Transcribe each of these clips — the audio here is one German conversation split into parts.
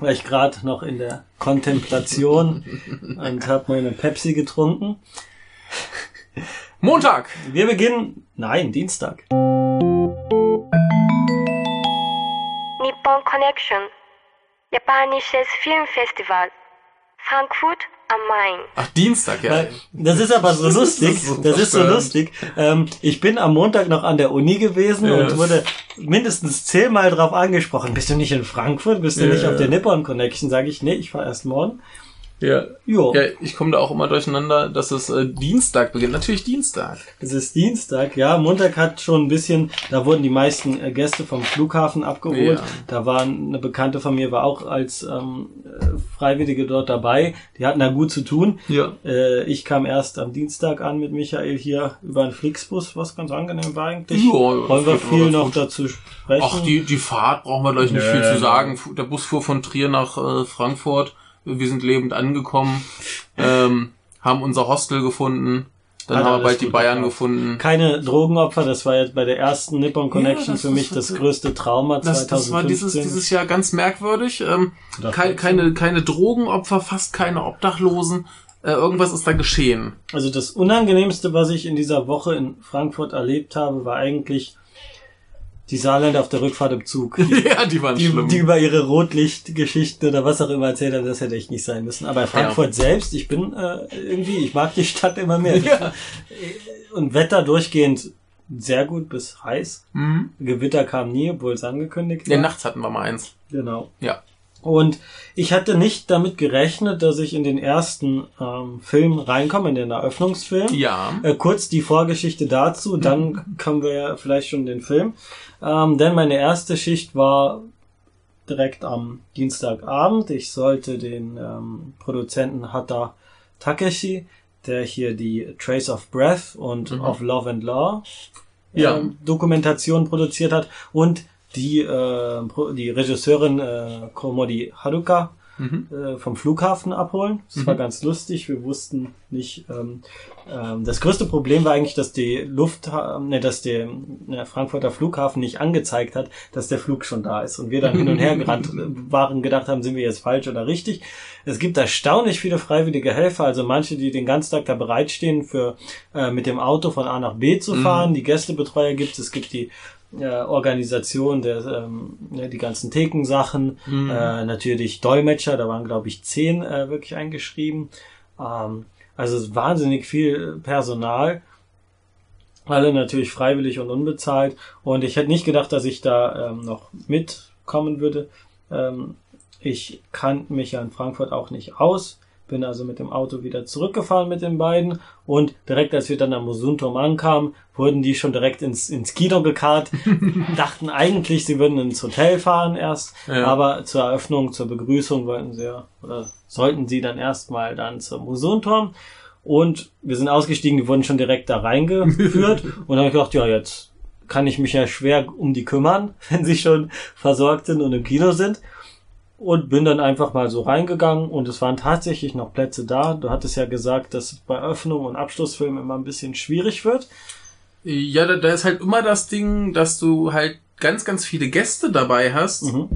war ich gerade noch in der Kontemplation und habe meine Pepsi getrunken. Montag! Wir beginnen, nein, Dienstag. Nippon Connection, japanisches Filmfestival, Frankfurt am Main. Ach, Dienstag, ja. Das ist aber so lustig. das ist so Das ist so verstörend. lustig. Ähm, ich bin am Montag noch an der Uni gewesen Ja. und wurde mindestens zehnmal drauf angesprochen. Bist du nicht in Frankfurt? Bist du Ja, nicht auf der Nippon Connection? Sage ich, nee, ich fahr erst morgen. Ja. Jo, Ja, ich komme da auch immer durcheinander, dass es äh, Dienstag beginnt. Natürlich Dienstag. es ist Dienstag. Ja, Montag hat schon ein bisschen, da wurden die meisten äh, Gäste vom Flughafen abgeholt. Ja. Da war eine Bekannte von mir, war auch als ähm, äh, Freiwillige dort dabei. Die hatten da gut zu tun. Ja. Äh, ich kam erst am Dienstag an mit Michael hier über einen Flixbus, was ganz angenehm war eigentlich. Ja, Wollen wir viel noch gut. dazu sprechen? Ach, die, die Fahrt brauchen wir gleich nicht Nee, viel zu sagen. Der Bus fuhr von Trier nach äh, Frankfurt. Wir sind lebend angekommen, ähm, haben unser Hostel gefunden. Dann Hat haben wir bald die Bayern geklappt. gefunden. Keine Drogenopfer, das war jetzt bei der ersten Nippon Connection das für mich das größte Trauma Das, 2015. das war dieses, dieses Jahr ganz merkwürdig. Ähm, Das kei- war keine, keine Drogenopfer, fast keine Obdachlosen. Äh, irgendwas ist da geschehen. Also das Unangenehmste, was ich in dieser Woche in Frankfurt erlebt habe, war eigentlich die Saarländer auf der Rückfahrt im Zug. Die, ja, die waren die, schlimm. die über ihre Rotlichtgeschichten oder was auch immer erzählt haben, das hätte echt nicht sein müssen. Aber Frankfurt selbst, ich bin äh, irgendwie, ich mag die Stadt immer mehr. Ja. Und Wetter durchgehend sehr gut bis heiß. mhm. Gewitter kam nie, obwohl es angekündigt war. ja, nachts hatten wir mal eins. Genau. Ja. Und ich hatte nicht damit gerechnet, dass ich in den ersten ähm, Film reinkomme, in den Eröffnungsfilm. Ja. Äh, kurz die Vorgeschichte dazu, dann kommen wir ja vielleicht schon in den Film. Ähm, denn meine erste Schicht war direkt am Dienstagabend. Ich sollte den ähm, Produzenten Hata Takeshi, der hier die Trace of Breath und Mhm. of Love and Law Ja. ähm, Dokumentation produziert hat und die, äh, die Regisseurin äh, Komodi Haruka Mhm. äh, vom Flughafen abholen. Das war Mhm. ganz lustig. Wir wussten nicht. Ähm, ähm, das größte Problem war eigentlich, dass die Luft, ne, dass der äh, Frankfurter Flughafen nicht angezeigt hat, dass der Flug schon da ist. Und wir dann hin und her gerannt waren, gedacht haben, sind wir jetzt falsch oder richtig. Es gibt erstaunlich viele freiwillige Helfer, also manche, die den ganzen Tag da bereitstehen, für äh, mit dem Auto von A nach B zu Mhm. fahren. Die Gästebetreuer gibt es. Es gibt die äh, Organisation der ähm, ne, die ganzen Thekensachen, Mhm. äh, natürlich Dolmetscher, da waren glaube ich zehn äh, wirklich eingeschrieben. Ähm, also wahnsinnig viel Personal, alle natürlich freiwillig und unbezahlt. Und ich hätte nicht gedacht, dass ich da ähm, noch mitkommen würde. Ähm, ich kannte mich ja in Frankfurt auch nicht aus. Bin also mit dem Auto wieder zurückgefahren mit den beiden und direkt als wir dann am Mosunturm ankamen, wurden die schon direkt ins, ins Kino gekarrt, dachten eigentlich, sie würden ins Hotel fahren erst, Ja. aber zur Eröffnung, zur Begrüßung wollten sie ja, oder sollten sie dann erstmal dann zum Mosunturm und wir sind ausgestiegen, die wurden schon direkt da reingeführt. Und dann habe ich gedacht, ja, jetzt kann ich mich ja schwer um die kümmern, wenn sie schon versorgt sind und im Kino sind und bin dann einfach mal so reingegangen und es waren tatsächlich noch Plätze da. Du hattest ja gesagt, dass bei Öffnung und Abschlussfilmen immer ein bisschen schwierig wird. Ja, da, da ist halt immer das Ding, dass du halt ganz, ganz viele Gäste dabei hast, Mhm.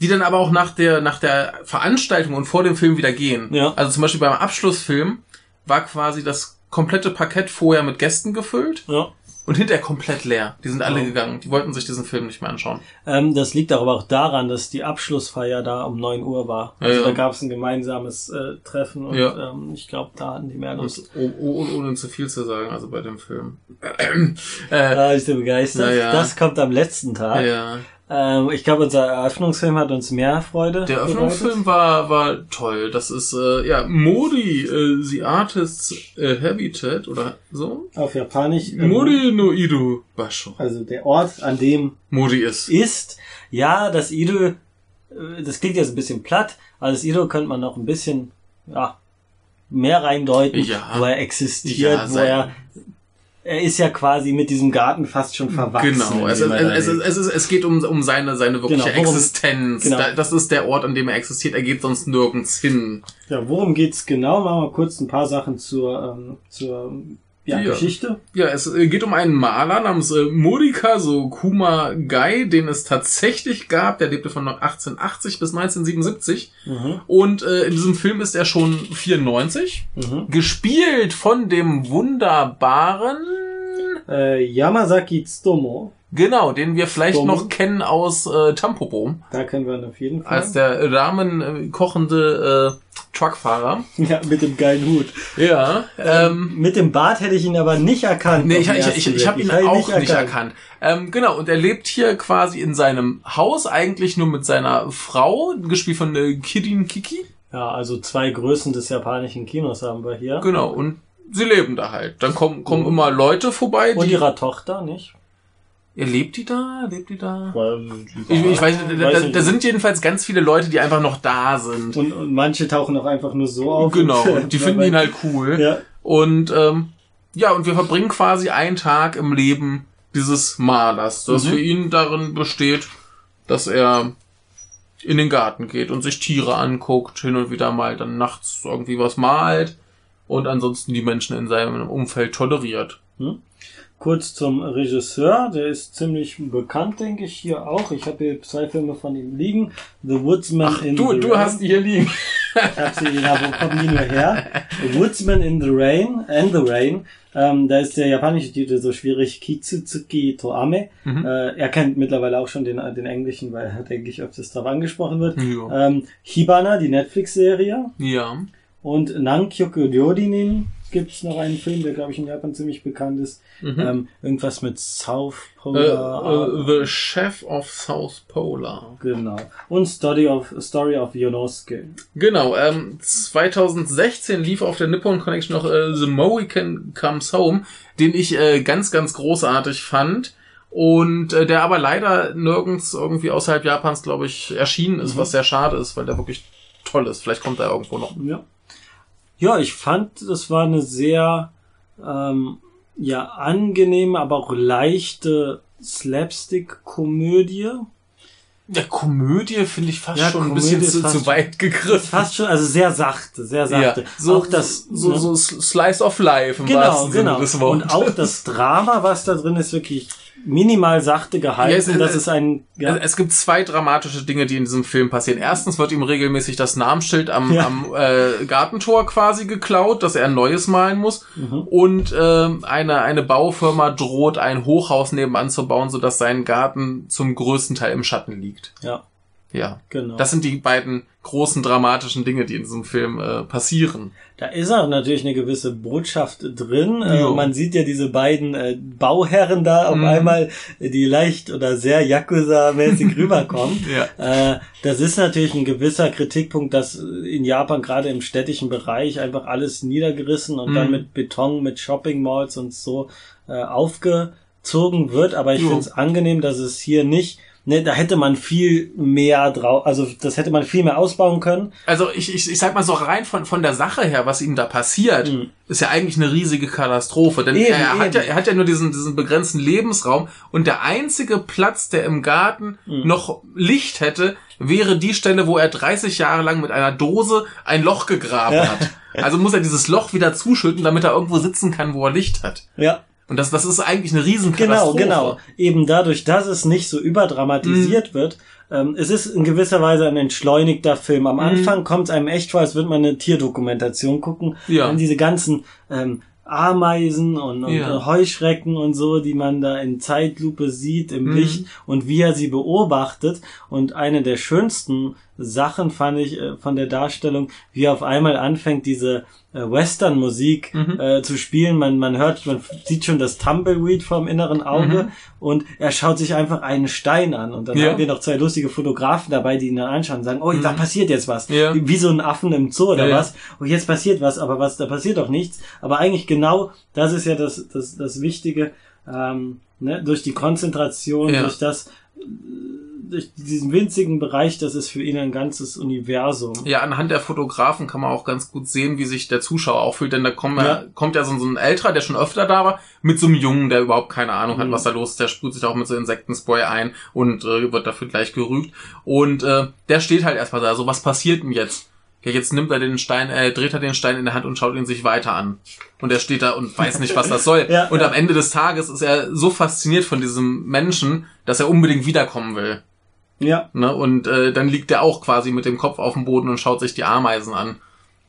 die dann aber auch nach der, nach der Veranstaltung und vor dem Film wieder gehen. Ja. Also zum Beispiel beim Abschlussfilm war quasi das komplette Parkett vorher mit Gästen gefüllt Ja. Und hinterher komplett leer. Die sind alle Ja. gegangen. Die wollten sich diesen Film nicht mehr anschauen. Ähm, das liegt aber auch daran, dass die Abschlussfeier da um 9 Uhr war. Ja, Also ja. da gab es ein gemeinsames äh, Treffen und Ja. ähm, ich glaube, da hatten die mehr Lust. Und oh, oh, ohne zu viel zu sagen, also bei dem Film. äh, Da bist du begeistert. Ja, ja. Das kommt am letzten Tag. Ähm, ich glaube, unser Eröffnungsfilm hat uns mehr Freude. Der bereitet. Eröffnungsfilm war, war toll. Das ist, äh, ja, Modi, äh, The Artist's äh, Habitat oder so. Auf Japanisch. ähm, Modi no Ido Basho. Also der Ort, an dem Modi ist. ist, ja, das Ido, äh, das klingt jetzt ein bisschen platt, aber das Ido könnte man noch ein bisschen, ja, mehr reindeuten, Ja. wo er existiert, Ja, wo er, er ist ja quasi mit diesem Garten fast schon verwachsen. Genau, es, in es, es, es, es, geht um, um seine, seine wirkliche Genau, worum- Existenz. genau. Da, das ist der Ort, an dem er existiert. Er geht sonst nirgends hin. Ja, worum geht's genau? Machen wir kurz ein paar Sachen zur, ähm, zur Ja, Ja. Geschichte. Ja, es äh, geht um einen Maler namens äh, Morikazu Kuma Gai, den es tatsächlich gab. Der lebte von 1880 bis 1977. Mhm. Und äh, in diesem Film ist er schon 94. Mhm. Gespielt von dem wunderbaren... Äh, Yamazaki Tsutomo, Genau, den wir vielleicht Tsutomo. noch kennen aus äh, Tampopo. da kennen wir ihn auf jeden Fall. Als der Ramen äh, kochende äh, Truckfahrer. ja, mit dem geilen Hut. Ja, ähm, Mit dem Bart hätte ich ihn aber nicht erkannt. Nee, ich, ich, ich, ich habe ihn auch nicht erkannt. Ähm, genau, und er lebt hier quasi in seinem Haus, eigentlich nur mit seiner Frau, gespielt von äh, Kirin Kiki. Ja, also zwei Größen des japanischen Kinos haben wir hier. Genau, und sie leben da halt. Dann kommen, kommen immer Leute vorbei, Und die... ihrer Tochter, nicht? Er lebt die da? Lebt die da? Ich, ich weiß, da, da, nicht. da sind jedenfalls ganz viele Leute, die einfach noch da sind. und, und manche tauchen auch einfach nur so auf. Genau, Und, die finden ihn halt cool. Ja. Und ähm, ja, und wir verbringen quasi einen Tag im Leben dieses Malers, das Mhm. für ihn darin besteht, dass er in den Garten geht und sich Tiere anguckt, hin und wieder mal dann nachts irgendwie was malt und ansonsten die Menschen in seinem Umfeld toleriert. Kurz zum Regisseur, der ist ziemlich bekannt, denke ich, hier auch. Ich habe hier zwei Filme von ihm liegen. The Woodsman in Du, the du Rain. hast die hier liegen. Ich hab sie, ja, wo kommen die nur her? The Woodsman in the Rain, and the Rain. Ähm, da ist der japanische Titel so schwierig. Kitsutsuki Toame. Mhm. Äh, er kennt mittlerweile auch schon den, den englischen, weil er, denke ich, öfters drauf angesprochen wird. Ja. Ähm, Hibana, die Netflix-Serie. ja. Und Nankyoku Ryodinin gibt's noch einen Film, der, glaube ich, in Japan ziemlich bekannt ist. Mhm. Ähm, irgendwas mit South Polar. äh, the Chef of South Polar. genau. Und Story of, Story of Yonosuke. Genau, ähm, 2016 lief auf der Nippon Connection noch äh, The Mohican Comes Home, den ich äh, ganz, ganz großartig fand. Und äh, der aber leider nirgends irgendwie außerhalb Japans, glaube ich, erschienen ist, Mhm. was sehr schade ist, weil der wirklich toll ist. Vielleicht kommt er irgendwo noch. Ja. Ja, ich fand, das war eine sehr ähm, ja angenehme, aber auch leichte Slapstick-Komödie. Ja, Komödie finde ich fast Ja, schon ein Komödie bisschen ist zu, zu weit gegriffen. Fast schon, also sehr sachte, sehr sachte. Ja, so, auch das, so, ne? so Slice of Life im genau, wahrsten genau. Sinne des Wortes. Und auch das Drama, was da drin ist, wirklich minimal sachte gehalten. Ja, es- das es- ist ein, ja, Also es gibt zwei dramatische Dinge, die in diesem Film passieren. Erstens wird ihm regelmäßig das Namensschild am, Ja. am äh, Gartentor quasi geklaut, dass er ein neues malen muss. Mhm. Und ähm, eine, eine Baufirma droht, ein Hochhaus nebenan zu bauen, sodass sein Garten zum größten Teil im Schatten liegt. ja, Ja. genau. Das sind die beiden großen dramatischen Dinge, die in diesem Film äh, passieren. Da ist auch natürlich eine gewisse Botschaft drin. Äh, man sieht ja diese beiden äh, Bauherren da auf Mhm. einmal, die leicht oder sehr Yakuza-mäßig rüberkommen. Ja. Äh, das ist natürlich ein gewisser Kritikpunkt, dass in Japan gerade im städtischen Bereich einfach alles niedergerissen und Mhm. dann mit Beton, mit Shopping Malls und so äh, aufgezogen wird. Aber ich finde es angenehm, dass es hier nicht Ne, da hätte man viel mehr drauf, also das hätte man viel mehr ausbauen können. Also ich, ich, ich sag mal so rein von, von der Sache her, was ihm da passiert, Mhm. ist ja eigentlich eine riesige Katastrophe. Denn Eben, er, hat eben. ja, er hat ja nur diesen, diesen begrenzten Lebensraum und der einzige Platz, der im Garten Mhm. noch Licht hätte, wäre die Stelle, wo er 30 Jahre lang mit einer Dose ein Loch gegraben Ja. hat. Also muss er dieses Loch wieder zuschütten, damit er irgendwo sitzen kann, wo er Licht hat. Ja, Und das, das ist eigentlich eine riesen Genau, genau. Eben dadurch, dass es nicht so überdramatisiert Mhm. wird. Ähm, es ist in gewisser Weise ein entschleunigter Film. Mhm. Am Anfang kommt es einem echt vor, als würde man eine Tierdokumentation gucken. Ja. Dann diese ganzen ähm, Ameisen und, und Ja. Heuschrecken und so, die man da in Zeitlupe sieht im Mhm. Licht und wie er sie beobachtet. Und eine der schönsten Sachen fand ich äh, von der Darstellung, wie er auf einmal anfängt, diese äh, Western-Musik Mhm. äh, zu spielen. Man, man hört, man sieht schon das Tumbleweed vom inneren Auge Mhm. und er schaut sich einfach einen Stein an. Und dann Ja. haben wir noch zwei lustige Fotografen dabei, die ihn dann anschauen und sagen, oh, da Mhm. passiert jetzt was. Ja. Wie so ein Affen im Zoo oder Ja, was. Oh, jetzt passiert was, aber was, da passiert doch nichts. Aber eigentlich genau, das ist ja das, das, das Wichtige, ähm, ne, durch die Konzentration, durch das, durch diesen winzigen Bereich, das ist für ihn ein ganzes Universum. Ja, anhand der Fotografen kann man auch ganz gut sehen, wie sich der Zuschauer auch fühlt, denn da kommt ja, Ja. kommt ja so, so ein älterer, der schon öfter da war, mit so einem Jungen, der überhaupt keine Ahnung hat, Mhm. was da los ist, der sprüht sich auch mit so Insektenspray ein und äh, wird dafür gleich gerügt und äh, der steht halt erstmal da, so was passiert denn jetzt? ja, jetzt nimmt er den Stein, äh, dreht er den Stein in der Hand und schaut ihn sich weiter an. Und er steht da und weiß nicht, was das soll. Ja, und ja. am Ende des Tages ist er so fasziniert von diesem Menschen, dass er unbedingt wiederkommen will. Ja. Ne? Und äh, dann liegt er auch quasi mit dem Kopf auf dem Boden und schaut sich die Ameisen an,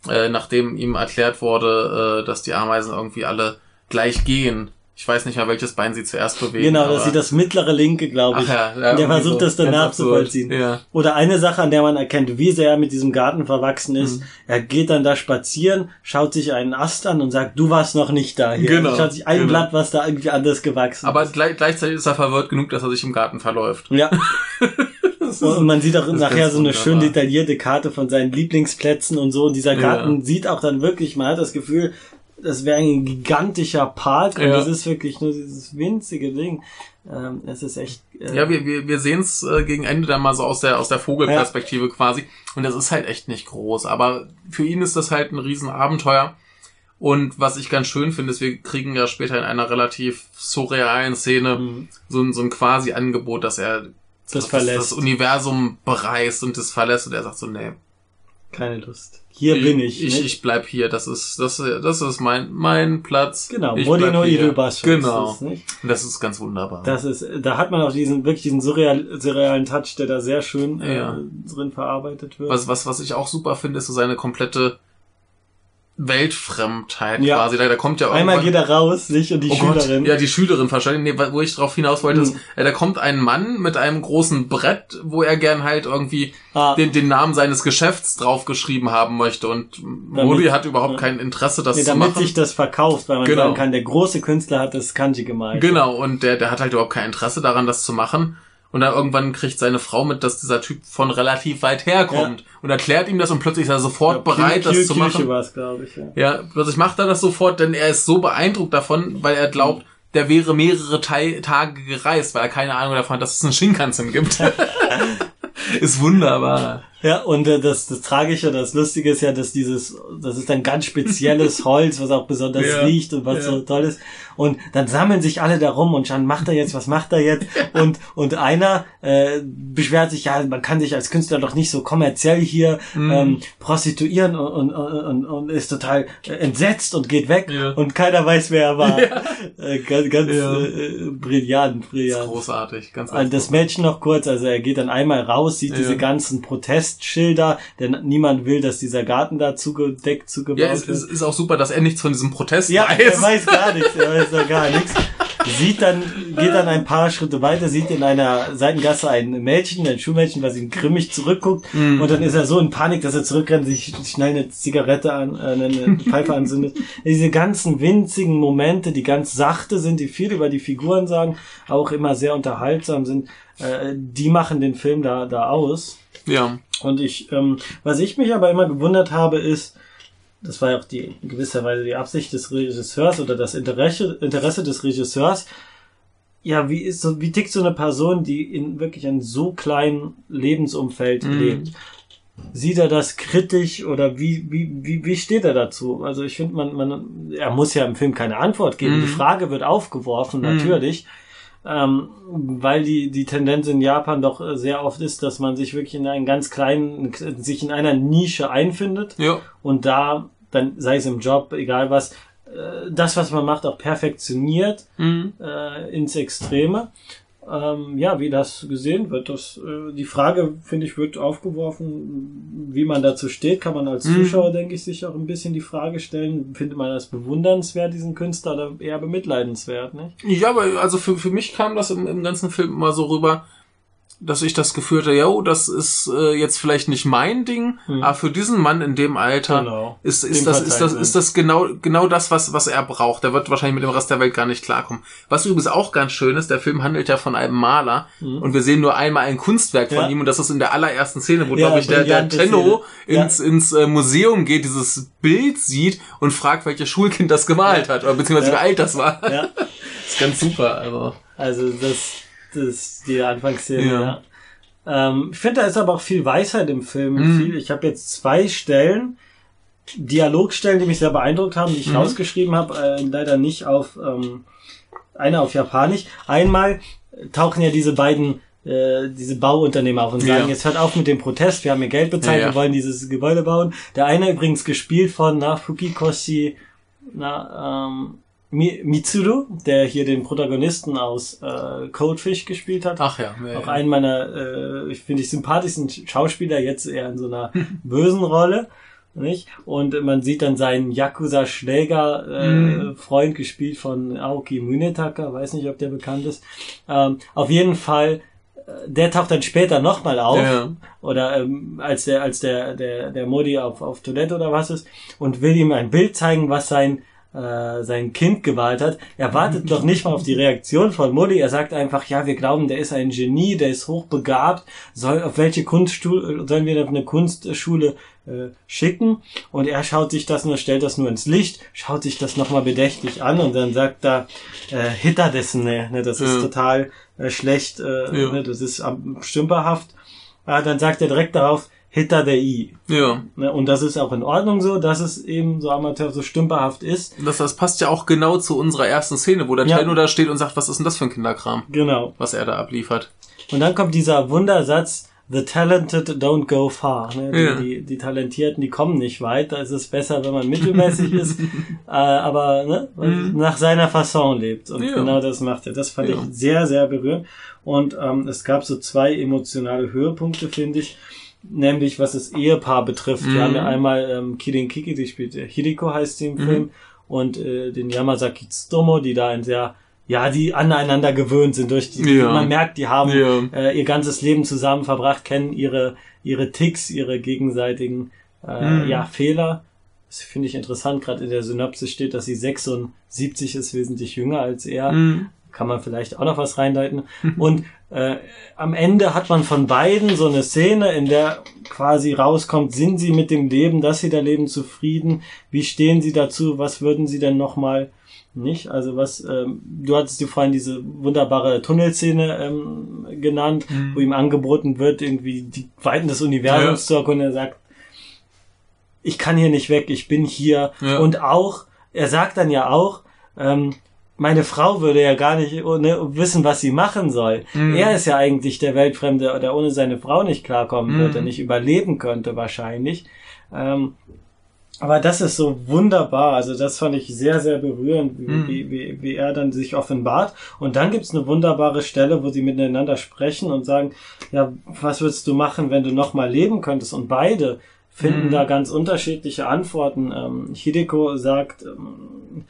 äh, nachdem ihm erklärt wurde, äh, dass die Ameisen irgendwie alle gleich gehen. Ich weiß nicht mehr, welches Bein sie zuerst bewegen. Genau, aber- das ist das mittlere linke, glaube ich. Ach ja, ja, der irgendwie versucht so. das dann Ganz nachzuvollziehen. absurd. Ja. Oder eine Sache, an der man erkennt, wie sehr er mit diesem Garten verwachsen ist. Mhm. Er geht dann da spazieren, schaut sich einen Ast an und sagt, du warst noch nicht da. Hier. Genau, Also schaut sich ein genau. Blatt, was da irgendwie anders gewachsen Aber ist. gleich, gleichzeitig ist er verwirrt genug, dass er sich im Garten verläuft. Ja. Und man sieht auch nachher so eine wunderbar. schön detaillierte Karte von seinen Lieblingsplätzen und so. Und dieser Garten Ja. sieht auch dann wirklich, man hat das Gefühl, das wäre ein gigantischer Park und Ja. das ist wirklich nur dieses winzige Ding. Ähm, es ist echt. Äh, Ja, wir, wir, wir sehen es äh, gegen Ende dann mal so aus der, aus der Vogelperspektive quasi. Und das ist halt echt nicht groß. Aber für ihn ist das halt ein Riesenabenteuer. Und was ich ganz schön finde, ist, wir kriegen ja später in einer relativ surrealen Szene Mhm. so ein, so ein quasi Angebot, dass er Das verlässt. das Universum bereist und das verlässt. Und er sagt so, nee, keine Lust. Hier bin ich. Ich, nicht? ich bleib hier. Das ist, das, das ist mein, mein Platz. genau, ich Modino. Irubasho. Genau. Ist es, nicht? Und das ist ganz wunderbar. Das ist, da hat man auch diesen, wirklich diesen surreal, surrealen Touch, der da sehr schön Ja. äh, drin verarbeitet wird. Was, was, was ich auch super finde, ist so seine komplette Weltfremdheit Ja. quasi. Da, da kommt ja Einmal geht er raus, sich und die oh Schülerin. Gott, ja, die Schülerin wahrscheinlich. Nee, wo ich drauf hinaus wollte, ist, Mhm. äh, da kommt ein Mann mit einem großen Brett, wo er gern halt irgendwie Ah. den, den Namen seines Geschäfts draufgeschrieben haben möchte. Und Modi hat überhaupt ja. kein Interesse, das nee, zu damit machen. sich das verkauft, weil man Genau. sagen kann, der große Künstler hat das Kanji gemalt. Genau, und der, der hat halt überhaupt kein Interesse daran, das zu machen. Und dann irgendwann kriegt seine Frau mit, dass dieser Typ von relativ weit herkommt und erklärt ihm das und plötzlich ist er sofort bereit, das zu machen. war es, glaube ich. Ja. Ja, plötzlich macht er das sofort, denn er ist so beeindruckt davon, weil er glaubt, der wäre mehrere Tei- Tage gereist, weil er keine Ahnung davon hat, dass es einen Shinkansen gibt. ist wunderbar. Ja, und äh, das, das Tragische, das Lustige ist ja, dass dieses, das ist ein ganz spezielles Holz, was auch besonders Ja, riecht und was ja. so toll ist. Und dann sammeln sich alle darum und schauen, macht er jetzt, was macht er jetzt? Und, und einer äh, beschwert sich, ja, man kann sich als Künstler doch nicht so kommerziell hier Mhm. ähm, prostituieren und, und, und, und ist total entsetzt und geht weg Ja. und keiner weiß, wer er war. Äh, ganz ganz äh, brillant, Das brillant. großartig, ganz, ganz das Mädchen noch kurz, also er geht dann einmal raus, sieht diese ganzen Protestschilder, denn niemand will, dass dieser Garten da zugedeckt, zugebaut Ja, es, wird. es ist auch super, dass er nichts von diesem Protest ja, weiß. er weiß gar nichts, er weiß gar nichts. Sieht dann, geht dann ein paar Schritte weiter, sieht in einer Seitengasse ein Mädchen, ein Schulmädchen, was ihm grimmig zurückguckt Mhm. und dann ist er so in Panik, dass er zurückrennt, sich schnell eine Zigarette an, äh, eine Pfeife anzündet. Diese ganzen winzigen Momente, die ganz sachte sind, die viel über die Figuren sagen, auch immer sehr unterhaltsam sind, äh, die machen den Film da, da aus. Ja. Und ich, ähm, was ich mich aber immer gewundert habe, ist, das war ja auch die in gewisser Weise die Absicht des Regisseurs oder das Interesse, Interesse des Regisseurs. Ja, wie ist so, wie tickt so eine Person, die in wirklich einem so kleinen Lebensumfeld Mhm. lebt? Sieht er das kritisch oder wie, wie, wie, wie steht er dazu? Also ich finde, man, man, er muss ja im Film keine Antwort geben. Mhm. Die Frage wird aufgeworfen, Mhm. Ähm, weil die, die Tendenz in Japan doch äh, sehr oft ist, dass man sich wirklich in einen ganz kleinen, sich in einer Nische einfindet Ja. und da dann, sei es im Job, egal was, äh, das, was man macht, auch perfektioniert Mhm. äh, ins Extreme. Ähm, ja, wie das gesehen wird, das, äh, die Frage, finde ich, wird aufgeworfen, wie man dazu steht, kann man als Mhm. Zuschauer, denke ich, sich auch ein bisschen die Frage stellen, findet man das bewundernswert, diesen Künstler, oder eher bemitleidenswert, nicht? Ja, aber also für, für mich kam das im, im ganzen Film immer so rüber, dass ich das Gefühl hatte, ja, das ist äh, jetzt vielleicht nicht mein Ding, Mhm. aber für diesen Mann in dem Alter Genau. ist, Dem ist, das, ist, das, ist das genau, genau das, was, was er braucht. Der wird wahrscheinlich mit dem Rest der Welt gar nicht klarkommen. Was übrigens auch ganz schön ist, der Film handelt ja von einem Maler Mhm. und wir sehen nur einmal ein Kunstwerk von Ja. ihm und das ist in der allerersten Szene, wo, Ja, glaube ich, der, der Tenno. Ja. ins, ins äh, Museum geht, dieses Bild sieht und fragt, welches Schulkind das gemalt hat oder beziehungsweise wie alt das war. Ja, ist ganz super, also. also das, das die Anfangsszene, Ja. ja. Ähm, ich finde, da ist aber auch viel Weisheit im Film. Mhm. Viel, ich habe jetzt zwei Stellen, Dialogstellen, die mich sehr beeindruckt haben, die ich Mhm. rausgeschrieben habe, äh, leider nicht auf, ähm, eine auf Japanisch. Einmal tauchen ja diese beiden äh, diese Bauunternehmer auf und sagen, Ja. jetzt hört auf mit dem Protest, wir haben hier Geld bezahlt, Ja, wir wollen dieses Gebäude bauen. Der eine übrigens gespielt von na, Fukikoshi na, ähm, Mitsuru, der hier den Protagonisten aus äh, Coldfish gespielt hat. Ach ja. ja, Auch ja. einen meiner, äh, finde ich sympathischsten Schauspieler, jetzt eher in so einer bösen Rolle. Nicht? Und man sieht dann seinen Yakuza-Schläger, äh, Mhm. Freund gespielt von Aoki Munetaka, weiß nicht, ob der bekannt ist. Ähm, auf jeden Fall, äh, der taucht dann später nochmal auf. Ja. Oder ähm, als der, als der, der, der Modi auf, auf Toilette oder was ist und will ihm ein Bild zeigen, was sein äh, sein Kind gewahlt hat. Er wartet doch nicht mal auf die Reaktion von Modi. Er sagt einfach, ja, wir glauben, der ist ein Genie, der ist hochbegabt. Soll, auf welche Kunstschule, sollen wir auf eine Kunstschule äh, schicken? Und er schaut sich das nur, stellt das nur ins Licht, schaut sich das nochmal bedächtig an und dann sagt er, äh, Hitter dessen, ne, ne, das ist Ja. total äh, schlecht, äh, Ja. ne, das ist ähm, stümperhaft. Äh, dann sagt er direkt darauf, Hitter der I. ja. Ne, und das ist auch in Ordnung so, dass es eben so amateur, so stümperhaft ist. Das, das passt ja auch genau zu unserer ersten Szene, wo der Ja. Tenno da steht und sagt, was ist denn das für ein Kinderkram, Genau. was er da abliefert. Und dann kommt dieser Wundersatz, The talented don't go far. Ne? Die, Ja. die, die Talentierten, die kommen nicht weit. Da ist es besser, wenn man mittelmäßig ist, äh, aber ne, nach seiner Fasson lebt. Und Mhm. Ja. genau das macht er. Das fand ich sehr, sehr berührend. Und ähm, es gab so zwei emotionale Höhepunkte, finde ich. Nämlich, was das Ehepaar betrifft. Wir Mhm. haben ja einmal ähm, Kirin Kiki, die spielt, Hideko heißt sie im Mhm. Film, und äh, den Yamazaki Tsutomo, die da ein sehr, ja, die aneinander gewöhnt sind durch die, Ja. man merkt, die haben Ja. äh, ihr ganzes Leben zusammen verbracht, kennen ihre, ihre Ticks, ihre gegenseitigen äh, Mhm. ja, Fehler. Das finde ich interessant, gerade in der Synopsis steht, dass sie 76 ist, wesentlich jünger als er. Mhm. Kann man vielleicht auch noch was reindeuten. Und äh, am Ende hat man von beiden so eine Szene, in der quasi rauskommt, sind sie mit dem Leben, das sie da leben, zufrieden? Wie stehen sie dazu? Was würden sie denn nochmal nicht? Also was, ähm, du hattest dir vorhin diese wunderbare Tunnelszene ähm, genannt, wo ihm angeboten wird, irgendwie die Weiten des Universums Ja. zu erkunden. Er sagt, ich kann hier nicht weg, ich bin hier. Ja. Und auch, er sagt dann ja auch, ähm, meine Frau würde ja gar nicht ne, wissen, was sie machen soll. Mhm. Er ist ja eigentlich der Weltfremde, der ohne seine Frau nicht klarkommen Mhm. wird, der nicht überleben könnte wahrscheinlich. Ähm, aber das ist so wunderbar. Also das fand ich sehr, sehr berührend, wie, Mhm. wie, wie, wie er dann sich offenbart. Und dann gibt's eine wunderbare Stelle, wo sie miteinander sprechen und sagen, ja, was würdest du machen, wenn du nochmal leben könntest? Und beide finden Mhm. da ganz unterschiedliche Antworten. Ähm, Hideko sagt, ähm, äh,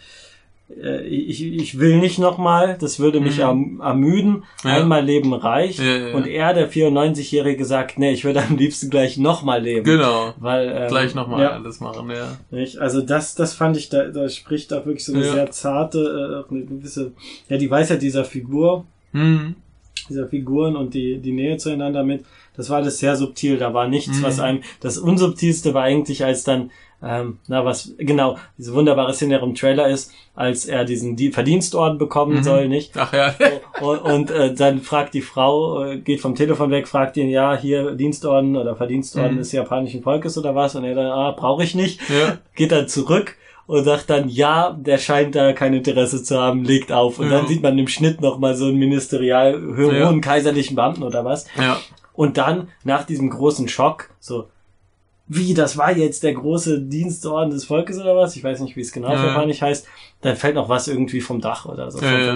ich, ich will nicht nochmal, das würde mich Mhm. erm- ermüden. Ja. Einmal Leben reicht. Ja, ja. Und er, der 94-Jährige, sagt, nee, ich würde am liebsten gleich nochmal leben. Genau. Weil, ähm, Gleich nochmal alles machen, ja. nicht? Also das, das fand ich, da, da spricht auch wirklich so eine sehr zarte, äh, eine gewisse, ja, die Weisheit dieser Figur, Mhm. dieser Figuren und die, die Nähe zueinander mit. Das war alles sehr subtil. Da war nichts, Mhm. was einem, das Unsubtilste war eigentlich, als dann, ähm, na, was, genau, diese wunderbare Szene im Trailer ist, als er diesen Die- Verdienstorden bekommen Mhm. soll, nicht? Ach ja. und, und äh, dann fragt die Frau, äh, geht vom Telefon weg, fragt ihn, ja, hier Dienstorden oder Verdienstorden Mhm. des japanischen Volkes oder was? Und er dann, ah, brauche ich nicht. ja. Geht dann zurück und sagt dann, ja, der scheint da kein Interesse zu haben, legt auf. Und Ja. dann sieht man im Schnitt nochmal so einen ministerial hohen Ja. kaiserlichen Beamten oder was. Ja. Und dann, nach diesem großen Schock, so, wie, das war jetzt der große Dienstorden des Volkes oder was? Ich weiß nicht, wie es genau Ja. Japanisch heißt. Dann fällt noch was irgendwie vom Dach oder so. Ja, ja.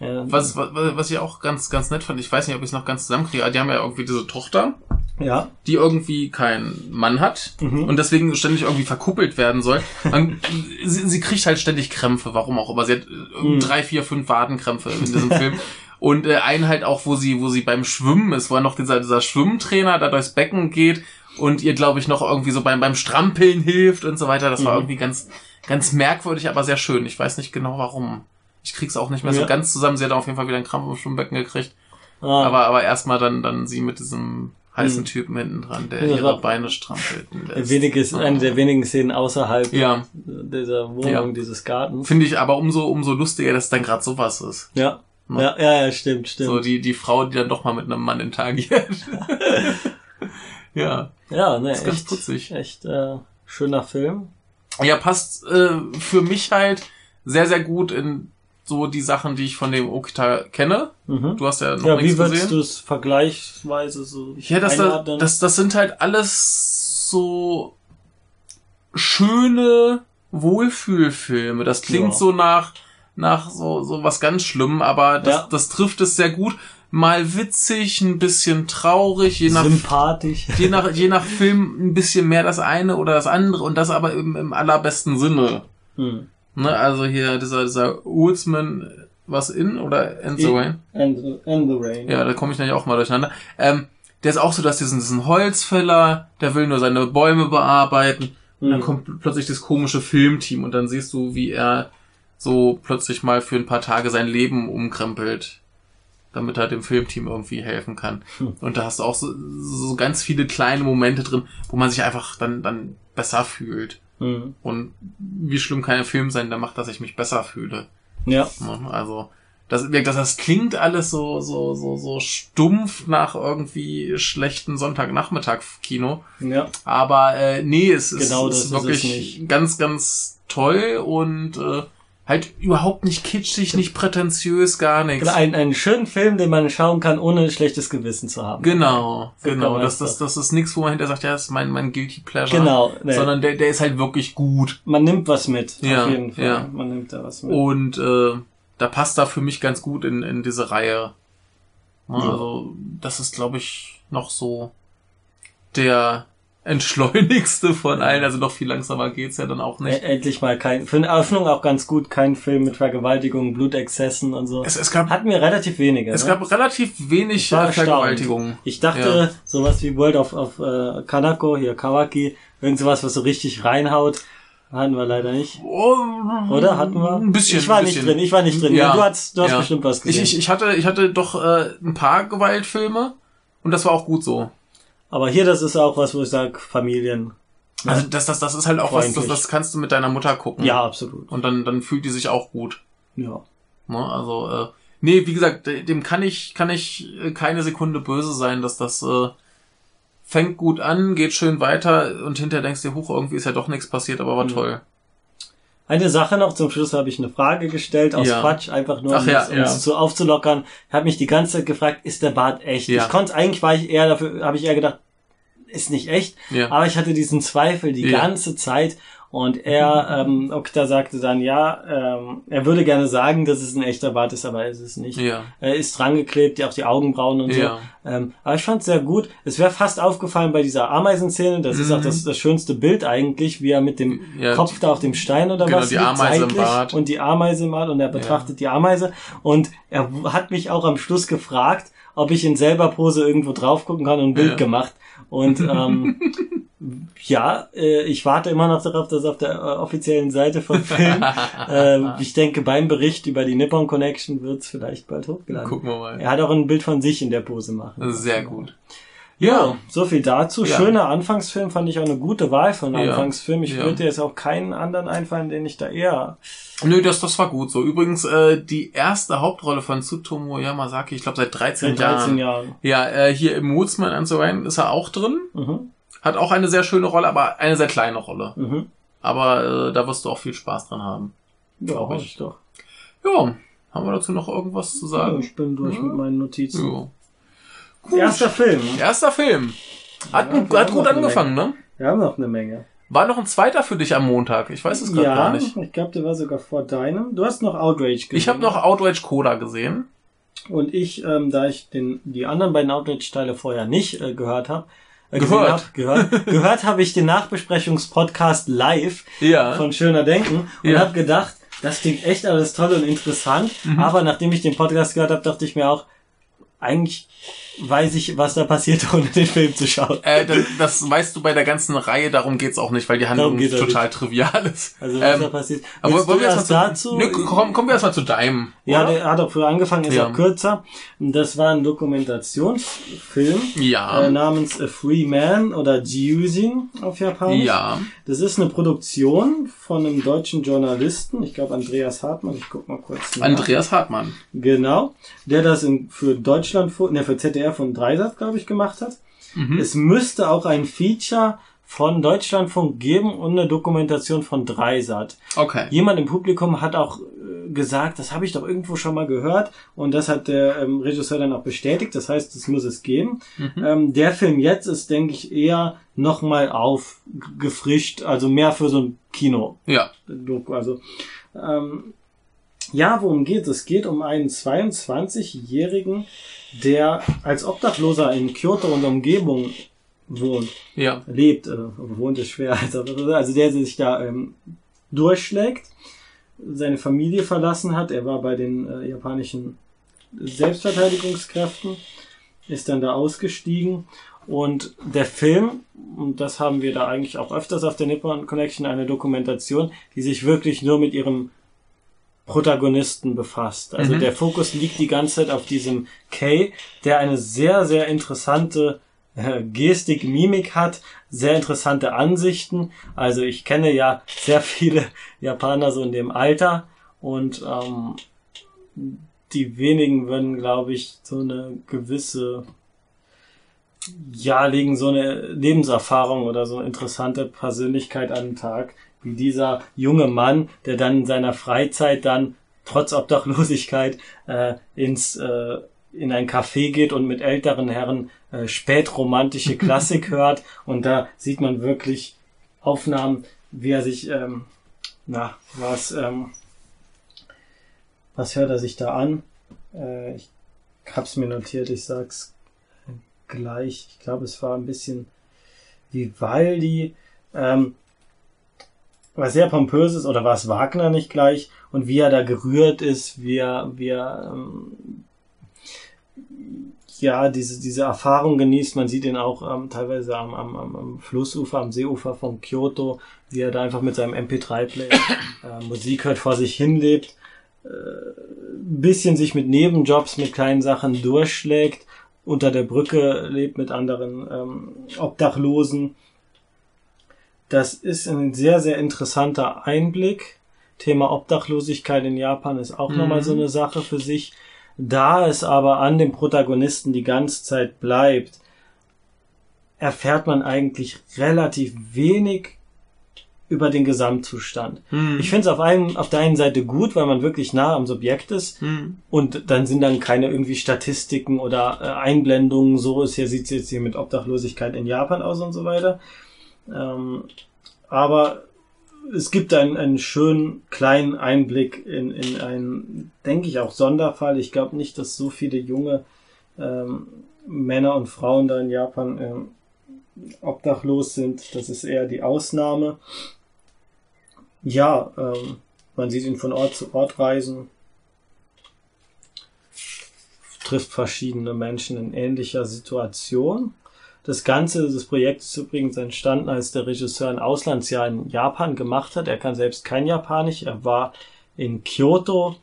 Äh, Was, was, was ich auch ganz, ganz nett fand, ich weiß nicht, ob ich es noch ganz zusammenkriege, die haben ja irgendwie diese Tochter, ja. die irgendwie keinen Mann hat Mhm. und deswegen ständig irgendwie verkuppelt werden soll. Man, sie, sie kriegt halt ständig Krämpfe, warum auch immer. Sie hat äh, Mhm. drei, vier, fünf Wadenkrämpfe in diesem Film. Und äh, einen halt auch, wo sie, wo sie beim Schwimmen ist, wo er noch dieser, dieser Schwimmtrainer da durchs Becken geht und ihr, glaube ich, noch irgendwie so beim, beim Strampeln hilft und so weiter. Das war Mhm. irgendwie ganz, ganz merkwürdig, aber sehr schön. Ich weiß nicht genau warum. Ich krieg's auch nicht mehr so Ja. ganz zusammen. Sie hat auf jeden Fall wieder einen Krampf im Schwimmbecken gekriegt. Ah, Aber, aber erstmal dann, dann sie mit diesem heißen Mhm. Typen hinten dran, der Ja, ihre Beine strampelten lässt. Weniges, eine der wenigen Szenen außerhalb Ja, dieser Wohnung, Ja. dieses Gartens. finde ich aber umso, umso lustiger, dass dann gerade sowas ist. Ja. Ne? Ja, ja, ja, stimmt, stimmt. So die, die Frau, die dann doch mal mit einem Mann interagiert. ja. ja, ne, ist ganz echt, putzig. echt äh, schöner Film. Ja, passt äh, für mich halt sehr, sehr gut in so die Sachen, die ich von dem Okita kenne. Mhm. Du hast ja noch Ja, nichts wie würdest gesehen. du es vergleichsweise so Ja, das, das, einordnen? das, das sind halt alles so schöne Wohlfühlfilme. Das klingt Ja. so nach, nach so, so was ganz schlimm, aber das, Ja. das trifft es sehr gut. Mal witzig, ein bisschen traurig, je nach, sympathisch. je nach, je nach Film ein bisschen mehr das eine oder das andere und das aber im, im allerbesten Sinne. Hm. Ne, also hier dieser, dieser Woodsman, was in oder End the Rain? And, and the Rain. Ja, da komme ich nämlich auch mal durcheinander. Ähm, der ist auch so, dass diesen, diesen Holzfäller, der will nur seine Bäume bearbeiten. Und dann Mhm. kommt plötzlich das komische Filmteam und dann siehst du, wie er so plötzlich mal für ein paar Tage sein Leben umkrempelt, damit er dem Filmteam irgendwie helfen kann. Hm. Und da hast du auch so, so ganz viele kleine Momente drin, wo man sich einfach dann, dann besser fühlt. Hm. Und wie schlimm kann ein Film sein, der macht, dass ich mich besser fühle. Ja. Ne? Also, das, das, das klingt alles so, so, so, so stumpf nach irgendwie schlechten Sonntagnachmittag-Kino. Ja. Aber äh, nee, es ist, Genau ist ist wirklich nicht. ganz, ganz toll und äh, halt überhaupt nicht kitschig, nicht prätentiös, gar nichts. Ein, einen schönen Film, den man schauen kann, ohne ein schlechtes Gewissen zu haben. Genau, So genau. Das, das das, ist nichts, wo man hinterher sagt, ja, das ist mein, mein Guilty Pleasure. Genau, nee. Sondern der, der ist halt wirklich gut. Man nimmt was mit, Ja, auf jeden Fall. ja. Man nimmt da was mit. Und äh, da passt da für mich ganz gut in, in diese Reihe. Ja. Also, das ist, glaube ich, noch so der entschleunigste von allen. Also noch viel langsamer geht's ja dann auch nicht. Ä- Endlich mal kein, für eine Eröffnung auch ganz gut, kein Film mit Vergewaltigung, Blutexzessen und so. Es, es gab, Hatten wir relativ wenige. es ne? gab relativ wenig Ich äh. Vergewaltigungen. Ich dachte, sowas wie World of, of äh, Kanako, hier Kawaki, irgend sowas, was so richtig reinhaut, hatten wir leider nicht. Oh, Oder? Hatten wir? Ein bisschen. Ich war ein nicht bisschen. drin, ich war nicht drin. Ja, du hast, du hast ja. bestimmt was Ich, gesehen. ich, ich hatte, ich hatte doch äh, ein paar Gewaltfilme und das war auch gut so. Aber hier, das ist auch was, wo ich sage, Familien. Ja. Also das, das, das ist halt auch was, das, Freundlich. das kannst du mit deiner Mutter gucken. Ja, absolut. Und dann, dann fühlt die sich auch gut. Ja. Ne? Also, äh, nee, wie gesagt, dem kann ich, kann ich äh, keine Sekunde böse sein, dass das äh, fängt gut an, geht schön weiter und hinterher denkst du dir, huch, irgendwie ist ja doch nichts passiert, aber war Mhm. toll. Eine Sache noch, zum Schluss habe ich eine Frage gestellt aus Ja. Quatsch, einfach nur, um ja, es um ja. zu aufzulockern. Ich habe mich die ganze Zeit gefragt, ist der Bart echt? Ich konnte eigentlich, war ich eher dafür, habe ich eher gedacht, ist nicht echt. Aber ich hatte diesen Zweifel die ganze Zeit und er, ähm, Okta sagte dann, ja, ähm, er würde gerne sagen, dass es ein echter Bart ist, aber er ist es nicht. Ja. Er ist drangeklebt, auch die Augenbrauen und Ja. so. Ähm, aber ich fand es sehr gut. Es wäre fast aufgefallen bei dieser Ameisenszene. Das ist Mhm. auch das, das schönste Bild eigentlich, wie er mit dem Ja, Kopf da auf dem Stein oder genau, was die Ameise im Bart. und die Ameise im Bart und er betrachtet die Ameise und er hat mich auch am Schluss gefragt, ob ich in selber Pose irgendwo drauf gucken kann und ein Bild Ja. gemacht. Und ähm, ja, äh, ich warte immer noch darauf, dass auf der äh, offiziellen Seite vom Film, äh, ich denke beim Bericht über die Nippon Connection wird es vielleicht bald hochgeladen. Gucken wir mal. Er hat auch ein Bild von sich in der Pose machen. Sehr gut. Ja, so viel dazu. Ja. Schöner Anfangsfilm fand ich auch eine gute Wahl von Ja. Anfangsfilm. Ich Ja. würde jetzt auch keinen anderen einfallen, den ich da eher. Nö, das, das war gut so. Übrigens, äh, die erste Hauptrolle von Tsutomu Yamazaki, ich glaube seit 13, Seit 13 Jahren. Jahren. Ja, äh, hier im Woodsman and so ist er auch drin. Mhm. Hat auch eine sehr schöne Rolle, aber eine sehr kleine Rolle. Mhm. Aber äh, da wirst du auch viel Spaß dran haben. Ja, Glaub hoffe ich. ich doch. Ja, haben wir dazu noch irgendwas zu Ja, sagen? ich bin durch Ja. mit meinen Notizen. Ja. Gut. Erster Film. Erster Film. Hat, Ja, gut- hat gut angefangen, ne? Wir haben noch eine Menge. War noch ein zweiter für dich am Montag? Ich weiß es gerade Ja, gar nicht. ich glaube, der war sogar vor deinem. Du hast noch Outrage gesehen. Ich habe noch Outrage Coda gesehen. Und ich, ähm, da ich den, die anderen beiden Outrage-Teile vorher nicht äh, gehört habe, äh, Gehört. Hab, gehört, gehört habe ich den Nachbesprechungspodcast live Ja. von Schöner Denken und Ja. habe gedacht, das klingt echt alles toll und interessant. Mhm. Aber nachdem ich den Podcast gehört habe, dachte ich mir auch, eigentlich weiß ich, was da passiert, ohne den Film zu schauen. Äh, das, das weißt du bei der ganzen Reihe, darum geht's auch nicht, weil die Handlung total trivial ist. Also was Ähm, da passiert. aber Willst wollen wir erst erstmal dazu? zu, nö, komm, kommen wir erstmal zu deinem. ja, oder? der hat auch früher angefangen, ist Ja. auch kürzer. Das war ein Dokumentationsfilm Ja. äh, namens A Free Man oder Jiuzin auf Japanisch. ja. Das ist eine Produktion von einem deutschen Journalisten, ich glaube Andreas Hartmann, ich guck mal kurz nach. Andreas Hartmann. Genau, der das in, für Deutschland, ne, für ZDF und Dreisat, glaube ich, gemacht hat. Mhm. Es müsste auch ein Feature von Deutschlandfunk geben und eine Dokumentation von Dreisat. Okay. Jemand im Publikum hat auch äh, gesagt, das habe ich doch irgendwo schon mal gehört und das hat der ähm, Regisseur dann auch bestätigt. Das heißt, es muss es geben. Mhm. Ähm, der Film jetzt ist, denke ich, eher nochmal aufgefrischt, also mehr für so ein Kino. Ja. Also ähm, ja, worum geht es? Es geht um einen 22-Jährigen, der als Obdachloser in Kyoto und Umgebung wohnt, Ja. lebt, äh, wohnt ist schwer, also, also der sich da ähm, durchschlägt, seine Familie verlassen hat, er war bei den äh, japanischen Selbstverteidigungskräften, ist dann da ausgestiegen und der Film, und das haben wir da eigentlich auch öfters auf der Nippon Connection, eine Dokumentation, die sich wirklich nur mit ihrem Protagonisten befasst. Also Mhm. der Fokus liegt die ganze Zeit auf diesem Kay, der eine sehr, sehr interessante äh, Gestik, Mimik hat, sehr interessante Ansichten. Also ich kenne ja sehr viele Japaner so in dem Alter und ähm, die wenigen würden, glaube ich, so eine gewisse ja, legen so eine Lebenserfahrung oder so eine interessante Persönlichkeit an den Tag, wie dieser junge Mann, der dann in seiner Freizeit dann trotz Obdachlosigkeit äh, ins äh, in ein Café geht und mit älteren Herren äh, spätromantische Klassik hört und da sieht man wirklich Aufnahmen, wie er sich ähm, na was ähm, was hört er sich da an? Äh, ich hab's mir notiert, ich sag's gleich. Ich glaube, es war ein bisschen Vivaldi. Ähm, was sehr pompöses oder war es Wagner nicht gleich und wie er da gerührt ist, wie er, wie er ähm, ja diese diese Erfahrung genießt. Man sieht ihn auch ähm, teilweise am, am, am, Flussufer, am Seeufer von Kyoto, wie er da einfach mit seinem MP3-Player äh, Musik hört, vor sich hinlebt, äh, bisschen sich mit Nebenjobs, mit kleinen Sachen durchschlägt, unter der Brücke lebt mit anderen ähm, Obdachlosen. Das ist ein sehr, sehr interessanter Einblick. Thema Obdachlosigkeit in Japan ist auch Mhm. nochmal so eine Sache für sich. Da es aber an dem Protagonisten die ganze Zeit bleibt, erfährt man eigentlich relativ wenig über den Gesamtzustand. Hm. Ich finde es auf, einem, auf der einen Seite gut, weil man wirklich nah am Subjekt ist Hm. und dann sind dann keine irgendwie Statistiken oder äh, Einblendungen, so ist hier, sieht's jetzt hier mit Obdachlosigkeit in Japan aus und so weiter. Ähm, aber es gibt einen, einen schönen kleinen Einblick in, in einen, denke ich, auch Sonderfall. Ich glaube nicht, dass so viele junge ähm, Männer und Frauen da in Japan ähm, obdachlos sind. Das ist eher die Ausnahme. Ja, ähm, man sieht ihn von Ort zu Ort reisen, trifft verschiedene Menschen in ähnlicher Situation. Das Ganze, das Projekt ist übrigens entstanden, als der Regisseur ein Auslandsjahr in Japan gemacht hat. Er kann selbst kein Japanisch. Er war in Kyoto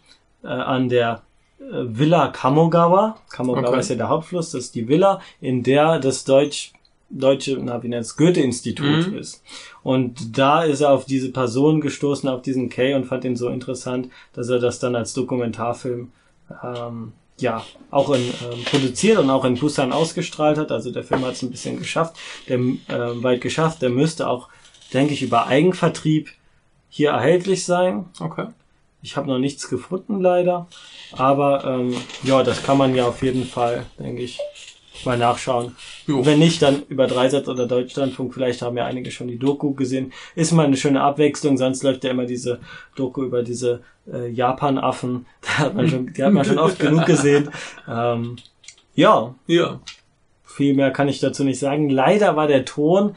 äh, an der äh, Villa Kamogawa. Kamogawa Okay. ist ja der Hauptfluss, das ist die Villa, in der das Deutsch, deutsche, na, wie nennt es, Goethe-Institut Mhm. ist. Und da ist er auf diese Person gestoßen, auf diesen Kay und fand ihn so interessant, dass er das dann als Dokumentarfilm ähm, ja auch in, ähm, produziert und auch in Busan ausgestrahlt hat. Also der Film hat es ein bisschen geschafft, der äh, weit geschafft. Der müsste auch, denke ich, über Eigenvertrieb hier erhältlich sein. Okay. Ich habe noch nichts gefunden leider, aber ähm, ja, das kann man ja auf jeden Fall, denke ich, mal nachschauen. Jo. Wenn nicht, dann über Dreisatz oder Deutschlandfunk. Vielleicht haben ja einige schon die Doku gesehen. Ist mal eine schöne Abwechslung. Sonst läuft ja immer diese Doku über diese äh, Japan-Affen. Da hat man schon, die hat man schon oft genug gesehen. Ähm, ja, Ja. viel mehr kann ich dazu nicht sagen. Leider war der Ton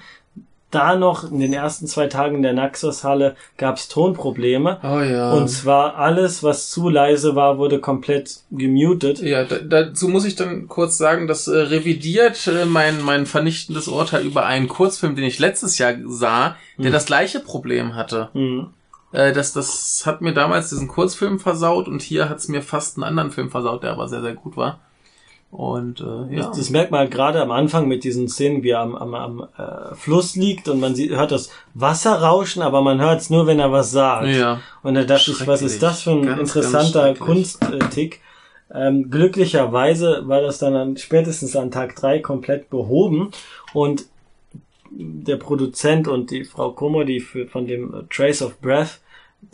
da noch in den ersten zwei Tagen in der Naxos-Halle gab es Tonprobleme. Oh ja. Und zwar alles, was zu leise war, wurde komplett gemutet. Ja, da, dazu muss ich dann kurz sagen, das äh, revidiert äh, mein, mein vernichtendes Urteil über einen Kurzfilm, den ich letztes Jahr sah, der Hm. das gleiche Problem hatte. Hm. Äh, das, das hat mir damals diesen Kurzfilm versaut und hier hat es mir fast einen anderen Film versaut, der aber sehr, sehr gut war. Und äh, ja. Das, das merkt man halt gerade am Anfang mit diesen Szenen, wie er am, am, am äh, Fluss liegt und man sieht, hört das Wasser rauschen, aber man hört es nur, wenn er was sagt. ja. Und da dachte ich, was ist das für ein Ganz, interessanter. Kunsttick. Ähm, glücklicherweise war das dann an, spätestens an Tag drei komplett behoben und der Produzent und die Frau Como, die für, von dem Trace of Breath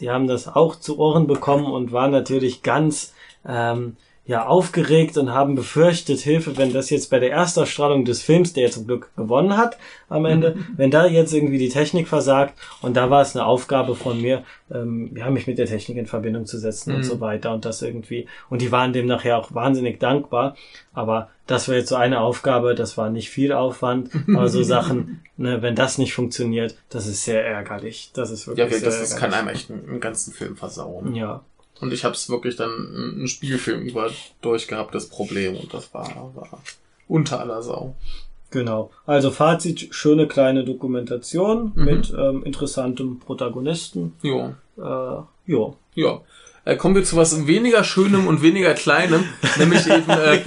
die haben das auch zu Ohren bekommen und waren natürlich ganz ähm, ja aufgeregt und haben befürchtet, Hilfe, wenn das jetzt bei der Erstausstrahlung des Films, der ja zum Glück gewonnen hat am Ende, wenn da jetzt irgendwie die Technik versagt und da war es eine Aufgabe von mir, ähm, ja, mich mit der Technik in Verbindung zu setzen Mhm. und so weiter und das irgendwie und die waren dem nachher auch wahnsinnig dankbar, aber das war jetzt so eine Aufgabe, das war nicht viel Aufwand, aber so Sachen, ne, wenn das nicht funktioniert, das ist sehr ärgerlich, das ist wirklich Ja, das, sehr das ärgerlich. kann einem echt einen ganzen Film versauen. ja. Und ich habe es wirklich dann einen Spielfilm über durchgehabt, das Problem. Und das war, war unter aller Sau. Genau. Also Fazit, schöne kleine Dokumentation Mhm. mit ähm, interessantem Protagonisten. Jo. Äh, jo. Ja. Äh, kommen wir zu was weniger Schönem und weniger Kleinem, nämlich eben äh,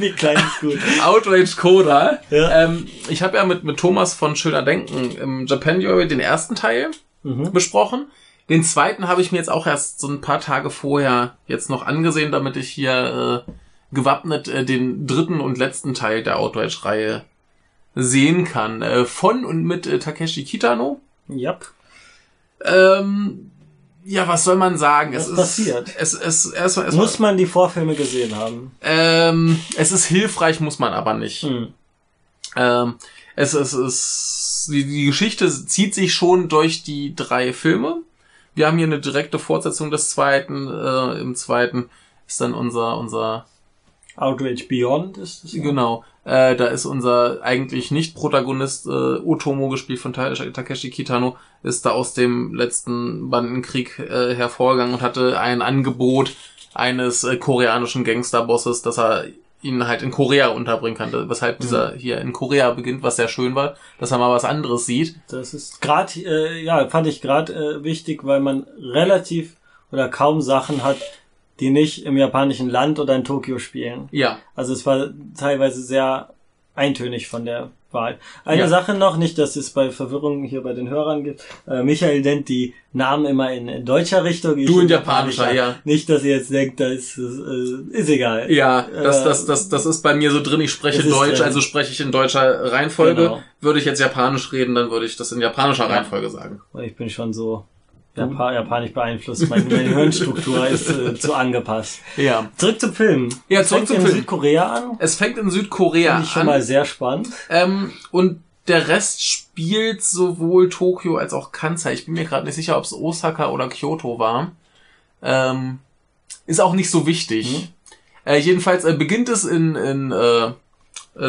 gut. Outrage Coda. Ja. Ähm, ich habe ja mit, mit Thomas von Schöner Denken im Japanuary den ersten Teil Mhm. besprochen. Den zweiten habe ich mir jetzt auch erst so ein paar Tage vorher jetzt noch angesehen, damit ich hier äh, gewappnet äh, den dritten und letzten Teil der Outrage-Reihe sehen kann. Äh, von und mit äh, Takeshi Kitano. Ja. Ähm, ja, was soll man sagen? Was es ist passiert? Es, es, erstmal, erstmal, Muss man die Vorfilme gesehen haben? ähm, es ist hilfreich, muss man aber nicht. Hm. Ähm, es, es ist, die, die Geschichte zieht sich schon durch die drei Filme. Wir haben hier eine direkte Fortsetzung des zweiten. Äh, Im zweiten ist dann unser, unser, Outrage Beyond ist es. genau, äh, da ist unser eigentlich nicht Protagonist, äh, Otomo, gespielt von Ta Takeshi Kitano, ist da aus dem letzten Bandenkrieg äh, hervorgegangen und hatte ein Angebot eines äh, koreanischen Gangsterbosses, dass er ihn halt in Korea unterbringen kann, weshalb dieser hier in Korea beginnt, was sehr schön war, dass er mal was anderes sieht. Das ist gerade, äh, ja, fand ich gerade äh, wichtig, weil man relativ oder kaum Sachen hat, die nicht im japanischen Land oder in Tokio spielen. Ja, Also es war teilweise sehr eintönig von der Wahl. Eine Ja. Sache noch, nicht, dass es bei Verwirrung hier bei den Hörern gibt. Äh, Michael nennt die Namen immer in, in deutscher Richtung. ich Du in japanischer, ja. Nicht, dass ihr jetzt denkt, da ist, es, äh, ist egal. ja, das, Äh, das, das, das ist bei mir so drin. Ich spreche ist Deutsch, drin. also spreche ich in deutscher Reihenfolge. Genau. Würde ich jetzt Japanisch reden, dann würde ich das in japanischer Reihenfolge sagen. Und Ich bin schon so Japa japanisch beeinflusst. Meine, meine Hirnstruktur ist äh, zu angepasst. Ja. Zurück zum Film. Ja, Es zurück fängt zum in Film. Südkorea an. Es fängt in Südkorea Finde ich schon an. mal sehr spannend. Ähm, und der Rest spielt sowohl Tokio als auch Kansai. Ich bin mir gerade nicht sicher, ob es Osaka oder Kyoto war. Ähm, ist auch nicht so wichtig. Mhm. Äh, jedenfalls äh, beginnt es in, in äh, äh,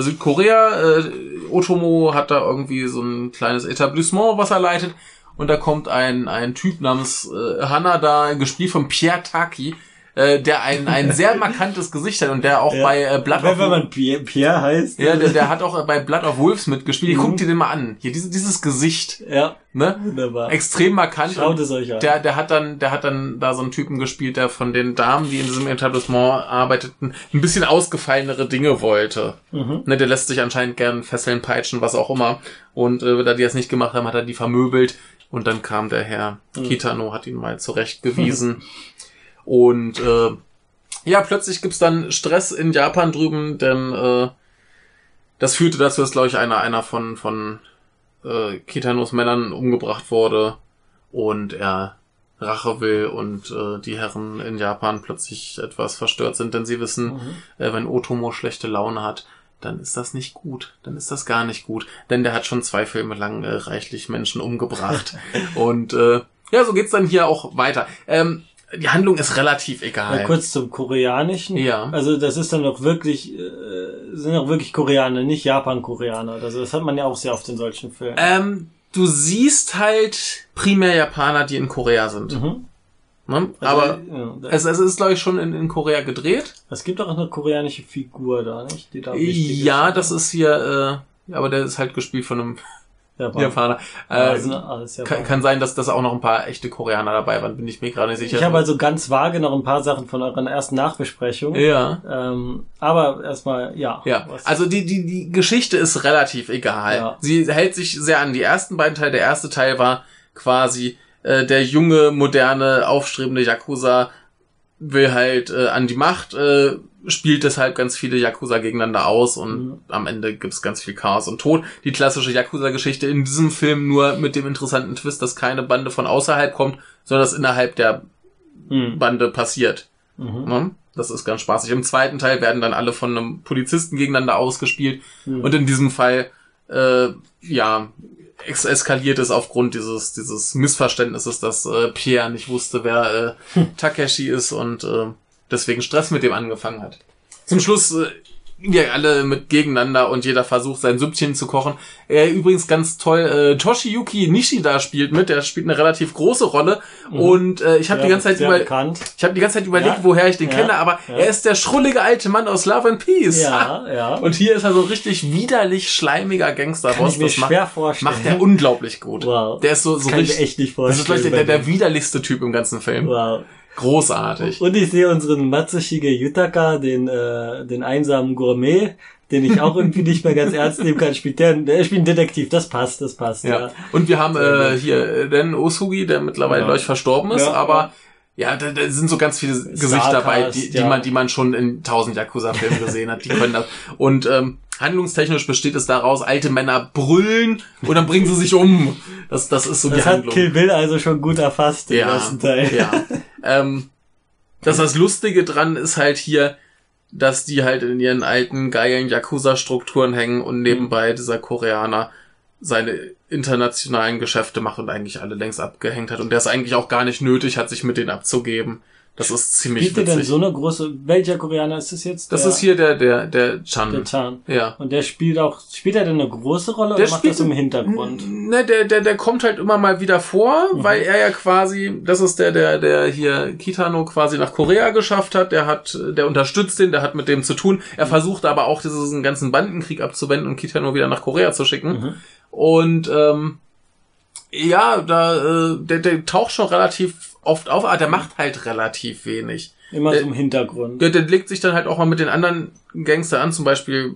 Südkorea. Äh, Otomo hat da irgendwie so ein kleines Etablissement, was er leitet. Und da kommt ein, ein Typ namens äh, Hanada, gespielt von Pierre Taki, äh, der ein, ein sehr markantes Gesicht hat und der auch Ja. bei äh, Blood Wenn, of wenn man Pierre, Pierre heißt. ja, der, der hat auch bei Blood of Wolves mitgespielt. Mhm. Guckt dir den mal an. Hier, diese, dieses Gesicht, ja, ne? wunderbar. Extrem markant. Schaut es euch an. Der, der hat dann, der hat dann da so einen Typen gespielt, der von den Damen, die in diesem Etablissement arbeiteten, ein bisschen ausgefallenere Dinge wollte. Mhm. Ne, der lässt sich anscheinend gern fesseln, peitschen, was auch immer. Und äh, da die das nicht gemacht haben, hat er die vermöbelt. Und dann kam der Herr Mhm. Kitano, hat ihn mal zurechtgewiesen. Und äh, ja, plötzlich gibt's dann Stress in Japan drüben, denn äh, das führte dazu, dass, glaube ich, einer, einer von, von äh, Kitanos Männern umgebracht wurde und er Rache will und äh, die Herren in Japan plötzlich etwas verstört sind, denn sie wissen, Mhm. äh, wenn Otomo schlechte Laune hat, dann ist das nicht gut. Dann ist das gar nicht gut. Denn der hat schon zwei Filme lang äh, reichlich Menschen umgebracht. und äh, ja, so geht's dann hier auch weiter. Ähm, die Handlung ist relativ egal. Mal kurz zum Koreanischen. Ja. Also das ist dann doch wirklich, äh, sind auch wirklich Koreaner, nicht Japan-Koreaner. Also das hat man ja auch sehr oft in solchen Filmen. Ähm, du siehst halt primär Japaner, die in Korea sind. Mhm. Ne? Also, Aber ja, es, es ist, glaube ich, schon in, in Korea gedreht. es gibt auch eine koreanische Figur da, nicht? Die da Ja, ist. das ist hier, äh, aber der ist halt gespielt von einem Japan. Japaner. Ja, Äh, also Japaner. kann sein, dass das auch noch ein paar echte Koreaner dabei waren, bin ich mir gerade nicht sicher. Ich habe also ganz vage noch ein paar Sachen von eurer ersten Nachbesprechung. ja. Ähm, aber erstmal, ja. Ja, also die, die, die Geschichte ist relativ egal. Ja. Sie hält sich sehr an die ersten beiden Teile. Der erste Teil war quasi äh, der junge, moderne, aufstrebende Yakuza will halt äh, an die Macht, äh, spielt deshalb ganz viele Yakuza gegeneinander aus und Mhm. am Ende gibt's ganz viel Chaos und Tod. Die klassische Yakuza-Geschichte in diesem Film nur mit dem interessanten Twist, dass keine Bande von außerhalb kommt, sondern dass innerhalb der Mhm. Bande passiert. Mhm. Ne? Das ist ganz spaßig. Im zweiten Teil werden dann alle von einem Polizisten gegeneinander ausgespielt. Mhm. Und in diesem Fall, äh, ja, es eskaliert es aufgrund dieses, dieses Missverständnisses, dass äh, Pierre nicht wusste, wer äh, Takeshi ist und äh, deswegen Stress mit dem angefangen hat. Zum Schluss äh, wir alle mit gegeneinander und jeder versucht sein Süppchen zu kochen. Er übrigens ganz toll, äh, Toshiyuki Nishida spielt mit, der spielt eine relativ große Rolle und äh, ich habe die ganze Zeit über bekannt. ich habe die ganze Zeit überlegt, Ja. woher ich den Ja. kenne, aber Ja. er ist der schrullige alte Mann aus Love and Peace. Ja, ja. Und hier ist er so richtig widerlich schleimiger Kann Gangsterboss. ich mir Das macht, schwer vorstellen. macht er unglaublich gut. Wow. Der ist so, so Kann ich richtig. mir echt nicht das vorstellen. ist vielleicht der, der widerlichste Typ im ganzen Film. wow. Großartig. Und ich sehe unseren Matsushige Yutaka, den, äh, den einsamen Gourmet, den ich auch irgendwie nicht mehr ganz ernst nehmen kann, spielt der, der spielt einen Detektiv, das passt, das passt, ja. Ja. Und wir haben äh, hier äh, Ren Osugi, der mittlerweile Ja. gleich verstorben ist, Ja, aber ja, da, da sind so ganz viele Gesichter dabei, die, die ja. man, die man schon in tausend Yakuza-Filmen gesehen hat. Die können das. Und ähm, handlungstechnisch besteht es daraus, alte Männer brüllen und dann bringen sie sich um. Das, das ist so die Das hat Handlung. Kill Bill also schon gut erfasst im ja, ersten Teil. ja. ähm, das, das Lustige dran ist halt hier, dass die halt in ihren alten geilen Yakuza-Strukturen hängen und nebenbei dieser Koreaner seine internationalen Geschäfte macht und eigentlich alle längst abgehängt hat und der es eigentlich auch gar nicht nötig hat, sich mit denen abzugeben. Das ist ziemlich Spielt der denn witzig. so eine große, welcher Koreaner ist das jetzt? das der, ist hier der, der, der Chan. der Chan. ja. Und der spielt auch, spielt er denn eine große Rolle Der oder macht das im Hintergrund? Ne, der, der, der kommt halt immer mal wieder vor, Mhm. weil er ja quasi, das ist der, der, der hier Kitano quasi nach Korea geschafft hat, der hat, der unterstützt den, der hat mit dem zu tun. Er Mhm. versucht aber auch diesen ganzen Bandenkrieg abzuwenden und Kitano wieder nach Korea zu schicken. Mhm. Und ähm, ja, da, äh, der, der taucht schon relativ oft auf, aber der macht halt relativ wenig. Immer der- so im Hintergrund. Der, der legt sich dann halt auch mal mit den anderen Gangster an, zum Beispiel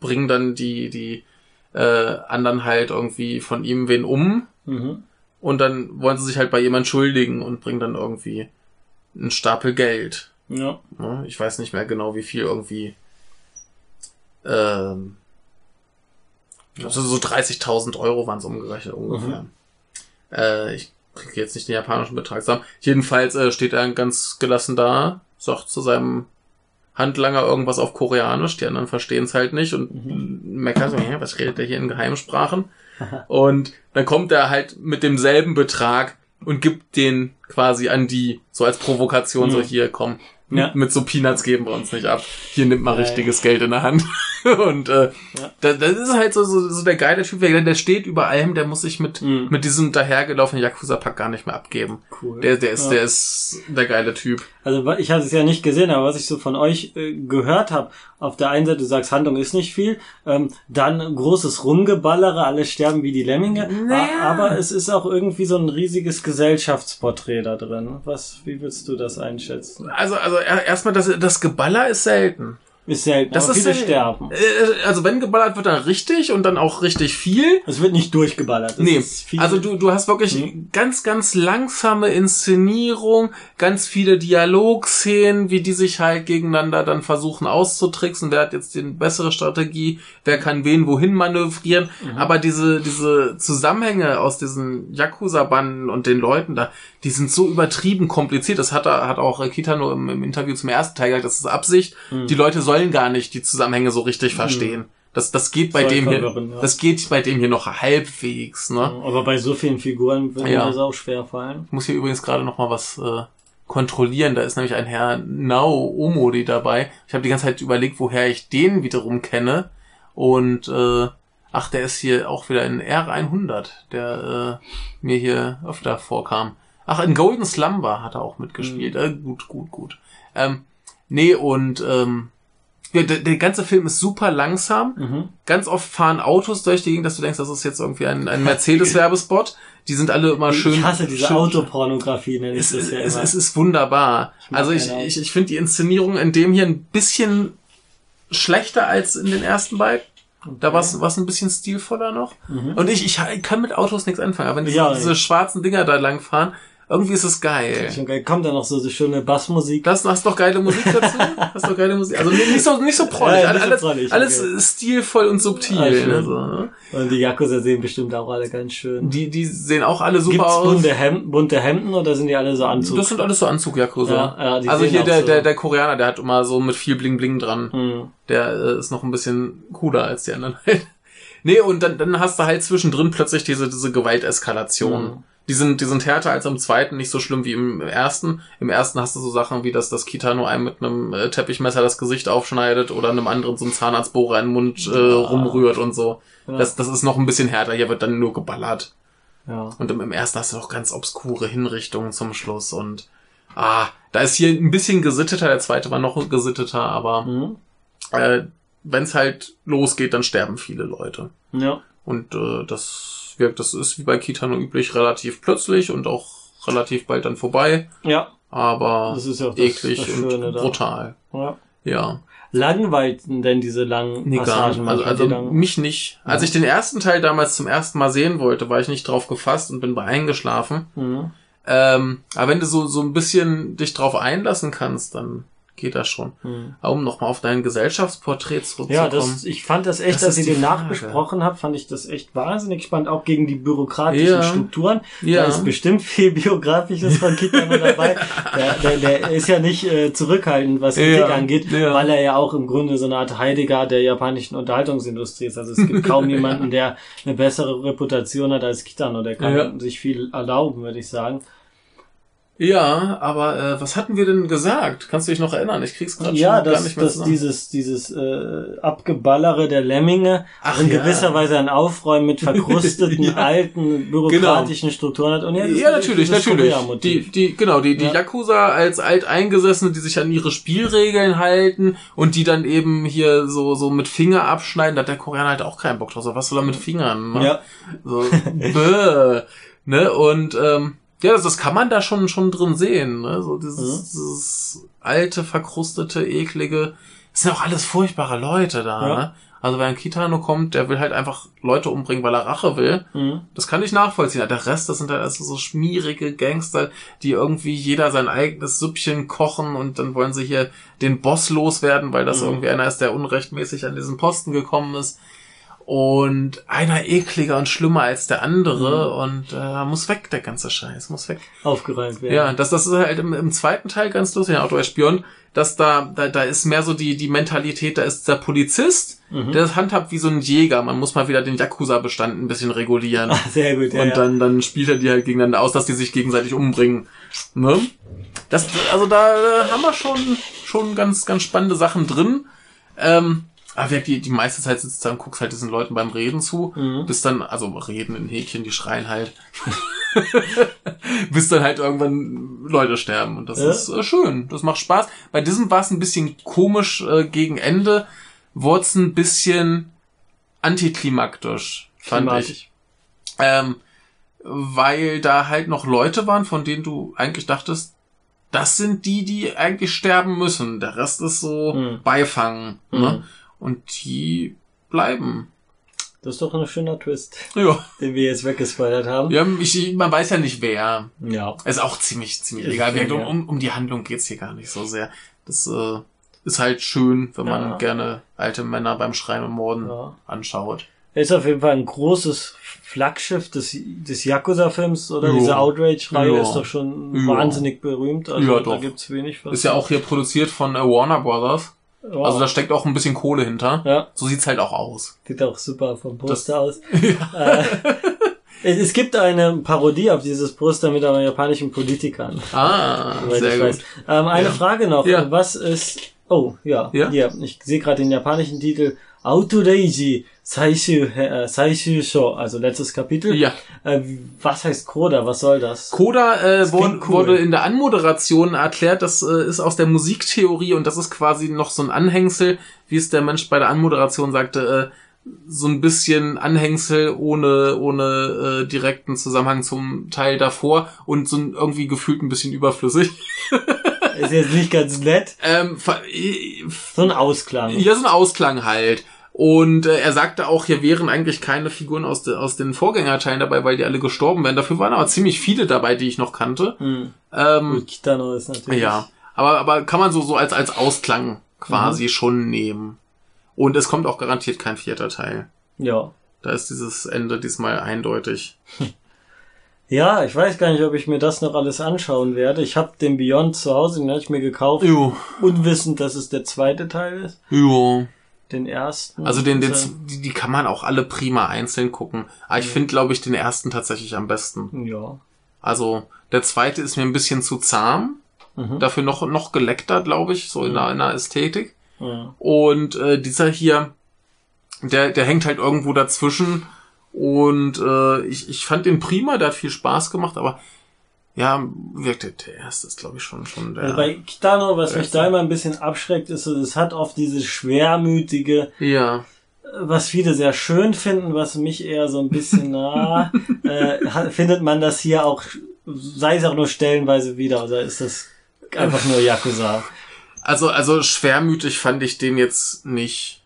bringen dann die, die äh, anderen halt irgendwie von ihm wen um Mhm. und dann wollen sie sich halt bei jemand schuldigen und bringen dann irgendwie einen Stapel Geld. Ja. Ne? Ich weiß nicht mehr genau, wie viel irgendwie. Ähm, also so 30.000 Euro waren es umgerechnet ungefähr. Äh, ich kriege jetzt nicht den japanischen Betrag zusammen. Jedenfalls äh, steht er ganz gelassen da, sagt zu seinem Handlanger irgendwas auf Koreanisch, die anderen verstehen es halt nicht und meckern so, "Hä, was redet der hier in Geheimsprachen? und dann kommt er halt mit demselben Betrag und gibt den quasi an die, so als Provokation, so Mhm. hier, komm, Ja. mit, so Peanuts geben wir uns nicht ab. Hier nimmt Ja, richtiges Geld in der Hand. und äh, Ja. da, das ist halt so, so, so der geile Typ, der, der steht über allem, der muss sich mit, Mhm. mit diesem dahergelaufenen Yakuza-Pack gar nicht mehr abgeben. Cool. Der, der ist, der ist der geile Typ. Also ich hatte es ja nicht gesehen, aber was ich so von euch äh, gehört habe, auf der einen Seite du sagst, Handlung ist nicht viel, ähm, dann großes Rumgeballere, alle sterben wie die Lemminge, Naja. aber es ist auch irgendwie so ein riesiges Gesellschaftsporträt da drin. Was, wie würdest du das einschätzen? Also, also er- erstmal, das, das Geballer ist selten. Ist selten, Das ist viele selten. sterben. Äh, Also wenn geballert wird, dann richtig und dann auch richtig viel. Es wird nicht durchgeballert. Es Nee, also du, du hast wirklich Mhm. ganz, ganz langsame Inszenierung, ganz viele Dialogszenen, wie die sich halt gegeneinander dann versuchen auszutricksen, wer hat jetzt die bessere Strategie, wer kann wen wohin manövrieren, Mhm. aber diese, diese Zusammenhänge aus diesen Yakuza-Banden und den Leuten da, die sind so übertrieben kompliziert, das hat, er- hat auch äh, Kitano im, im Interview zum ersten Teil gesagt, das ist Absicht, Mhm. die Leute sollen gar nicht die Zusammenhänge so richtig verstehen. Das, das geht bei dem hier, ja. das geht bei dem hier noch halbwegs, ne? aber bei so vielen Figuren wird Ja. mir das auch schwer fallen. Ich muss hier übrigens gerade noch mal was äh, kontrollieren. Da ist nämlich ein Herr Nao Omori dabei. Ich habe die ganze Zeit überlegt, woher ich den wiederum kenne. Und äh, ach, der ist hier auch wieder in R100, der äh, mir hier öfter vorkam. Ach, in Golden Slumber hat er auch mitgespielt. Äh, gut, gut, gut. Ähm, nee, und ähm, ja, der, der ganze Film ist super langsam. Mhm. Ganz oft fahren Autos durch die Gegend, dass du denkst, das ist jetzt irgendwie ein, ein Mercedes-Werbespot. Die sind alle immer schön. ich hasse diese schön, Autopornografie, nenne ich es, das ja es, es ist wunderbar. mag also ich, ich, ich finde die Inszenierung in dem hier ein bisschen schlechter als in den ersten beiden. Da war es ein bisschen stilvoller noch. Mhm. Und ich, ich kann mit Autos nichts anfangen. Aber wenn diese, Ja, diese schwarzen Dinger da lang fahren, Irgendwie ist es geil. Schon geil. Kommt da noch so, so schöne Bassmusik. Das, hast du doch geile Musik dazu? hast du doch geile Musik? Also nicht so, nicht so prollig. Ja, nicht so alles, prollig, alles okay. stilvoll und subtil. Ah, schön. ne? Und die Yakuza sehen bestimmt auch alle ganz schön. Die, die sehen auch alle super Gibt's aus. bunte, Hemden, bunte Hemden oder sind die alle so Anzug? Das sind alles so Anzug-Yakuza. Ja, ja, die also hier der, so- der, der Koreaner, der hat immer so mit viel Bling Bling dran. Hm. Der äh, ist noch ein bisschen cooler als die anderen halt. Nee, und dann, dann hast du halt zwischendrin plötzlich diese, diese Gewalteskalation. Mhm. Die sind, die sind härter als im zweiten, nicht so schlimm wie im ersten. Im ersten hast du so Sachen wie, dass das Kitano einem mit einem äh, Teppichmesser das Gesicht aufschneidet oder einem anderen so einen Zahnarztbohrer in den Mund äh, rumrührt und so. Ja. Das, das ist noch ein bisschen härter. Hier wird dann nur geballert. Ja. Und im, im ersten hast du noch ganz obskure Hinrichtungen zum Schluss und ah, da ist hier ein bisschen gesitteter, der zweite war noch gesitteter, aber Hm. äh, wenn es halt losgeht, dann sterben viele Leute. Ja. Und äh, das wirkt, das ist wie bei Kitano üblich relativ plötzlich und auch relativ bald dann vorbei, Ja. aber Das ist ja auch das, eklig das Schöne und da. brutal. Ja. Ja. Langweilten denn diese langen Nee. Passagen? Also, also mich nicht. Als ich den ersten Teil damals zum ersten Mal sehen wollte, war ich nicht drauf gefasst und bin bei eingeschlafen. Mhm. Ähm, aber wenn du so, so ein bisschen dich drauf einlassen kannst, dann geht das schon. Mhm. Aber um nochmal auf dein Gesellschaftsporträt zurückzukommen. Ja, das, ich fand das echt, Das ich die den Frage. nachbesprochen habe, fand ich das echt wahnsinnig spannend, auch gegen die bürokratischen Ja. Strukturen. Ja. Da ist bestimmt viel Biografisches von Kitano dabei. Der, der, der ist ja nicht äh, zurückhaltend, was Kritik Ja. angeht, weil er ja auch im Grunde so eine Art Heidegger der japanischen Unterhaltungsindustrie ist. Also es gibt kaum jemanden, der eine bessere Reputation hat als Kitano. Der kann sich viel erlauben, würde ich sagen. Ja, aber äh, was hatten wir denn gesagt? Kannst du dich noch erinnern? Ich krieg's gerade Ja, schon gar dass, nicht mehr dass zusammen. dieses, dieses äh, Abgeballere der Lemminge Ach in ja. gewisser Weise ein Aufräumen mit verkrusteten, Ja. Genau. alten, bürokratischen Strukturen hat. Und ja, das ja, natürlich, natürlich. Die, die, genau, die, die Ja. Yakuza als Alteingesessene, die sich an ihre Spielregeln halten und die dann eben hier so, so mit Finger abschneiden, da hat der Koreaner halt auch keinen Bock drauf. Was soll er mit Fingern? Ne? Ja. So, bäh, ne, und, ähm, ja, das, das kann man da schon, schon drin sehen, ne, so dieses, Mhm. dieses alte, verkrustete, eklige, das sind auch alles furchtbare Leute da, Ja. ne. Also wenn ein Kitano kommt, der will halt einfach Leute umbringen, weil er Rache will. Mhm. Das kann ich nachvollziehen. Der Rest, das sind halt also so schmierige Gangster, die irgendwie jeder sein eigenes Süppchen kochen und dann wollen sie hier den Boss loswerden, weil das Mhm. irgendwie einer ist, der unrechtmäßig an diesen Posten gekommen ist. Und einer ekliger und schlimmer als der andere und äh, muss weg, der ganze Scheiß, muss weg. Aufgeräumt werden. Ja, das, das ist halt im, im zweiten Teil ganz lustig, in Auto Spion, dass da, da, da ist mehr so die, die Mentalität, da ist der Polizist, Mhm. der das handhabt wie so ein Jäger. Man muss mal wieder den Yakuza-Bestand ein bisschen regulieren. Ah, Sehr gut, ja. und dann, dann spielt er die halt gegeneinander aus, dass die sich gegenseitig umbringen. Ne? Das, also da äh, haben wir schon, schon ganz, ganz spannende Sachen drin. Ähm, aber wie gesagt, die, die meiste Zeit sitzt du da und guckst halt diesen Leuten beim Reden zu. Mhm. Bis dann, also Reden in Häkchen, die schreien halt. bis dann halt irgendwann Leute sterben. Und das Ja. ist äh, schön. Das macht Spaß. Bei diesem war es ein bisschen komisch äh, gegen Ende. Wurde es ein bisschen antiklimaktisch, fand ich. Ähm, weil da halt noch Leute waren, von denen du eigentlich dachtest, das sind die, die eigentlich sterben müssen. Der Rest ist so Mhm. Beifang. Mhm. Und die bleiben. Das ist doch ein schöner Twist, Ja. den wir jetzt weggespoilert haben. ja ich, man weiß ja nicht wer. Ja. Ist auch ziemlich, ziemlich Ist egal. schön, um, um, die Handlung geht's hier gar nicht so sehr. Das äh, ist halt schön, wenn man Ja. gerne alte Männer beim Schreien und Morden Ja. anschaut. Er ist auf jeden Fall ein großes Flaggschiff des, des Yakuza-Films, oder? Ja. Diese Outrage-Reihe ist doch schon Ja. wahnsinnig berühmt. Also Ja, da doch. gibt's wenig was. Ist ja auch hier produziert von äh, Warner Brothers. Wow. Also da steckt auch ein bisschen Kohle hinter. ja, So sieht's halt auch aus. sieht auch super vom Poster aus. Äh, es, gibt eine Parodie auf dieses Poster mit einer japanischen Politikern. Ah, sehr gut. Ähm, eine Ja. Frage noch. Ja. Was ist... Oh, ja. Ja? Hier, ich sehe gerade den japanischen Titel Saishu, äh, Saishu Show, also letztes Kapitel. Ja. Äh, was heißt Koda? Was soll das? Coda äh, wurde, klingt cool. wurde in der Anmoderation erklärt, das äh, ist aus der Musiktheorie und das ist quasi noch so ein Anhängsel, wie es der Mensch bei der Anmoderation sagte, äh, so ein bisschen Anhängsel ohne ohne äh, direkten Zusammenhang zum Teil davor und so ein, irgendwie gefühlt ein bisschen überflüssig. Ist jetzt nicht ganz nett. Ähm, äh, So ein Ausklang. ja, so ein Ausklang halt. Und äh, er sagte auch, hier wären eigentlich keine Figuren aus, de, aus den Vorgängerteilen dabei, weil die alle gestorben wären. Dafür waren aber ziemlich viele dabei, die ich noch kannte. Hm. Ähm, Gut, Kitano ist natürlich. ja, aber, aber kann man so, so als, als Ausklang quasi schon nehmen. Und es kommt auch garantiert kein vierter Teil. Ja. Da ist dieses Ende diesmal eindeutig. Ja, ich weiß gar nicht, ob ich mir das noch alles anschauen werde. Ich habe den Beyond zu Hause, den habe ich mir gekauft, Jo, unwissend, dass es der zweite Teil ist. jo. Den ersten. Also den, den, die, die kann man auch alle prima einzeln gucken. Aber ich finde, glaube ich, den ersten tatsächlich am besten. Ja. Also der zweite ist mir ein bisschen zu zahm. Mhm. Dafür noch, noch geleckter, glaube ich, so in der, in der Ästhetik. ja. Und äh, dieser hier, der, der hängt halt irgendwo dazwischen. Und äh, ich, ich fand den prima, der hat viel Spaß gemacht, aber ja, wirkte der erste ist, glaube ich, schon, schon der. Also bei Kitano, was mich da immer ein bisschen abschreckt, ist, es hat oft dieses schwermütige, ja. was viele sehr schön finden, was mich eher so ein bisschen, na, äh, findet man das hier auch, sei es auch nur stellenweise wieder, oder ist das einfach nur Yakuza? Also, also schwermütig fand ich den jetzt nicht.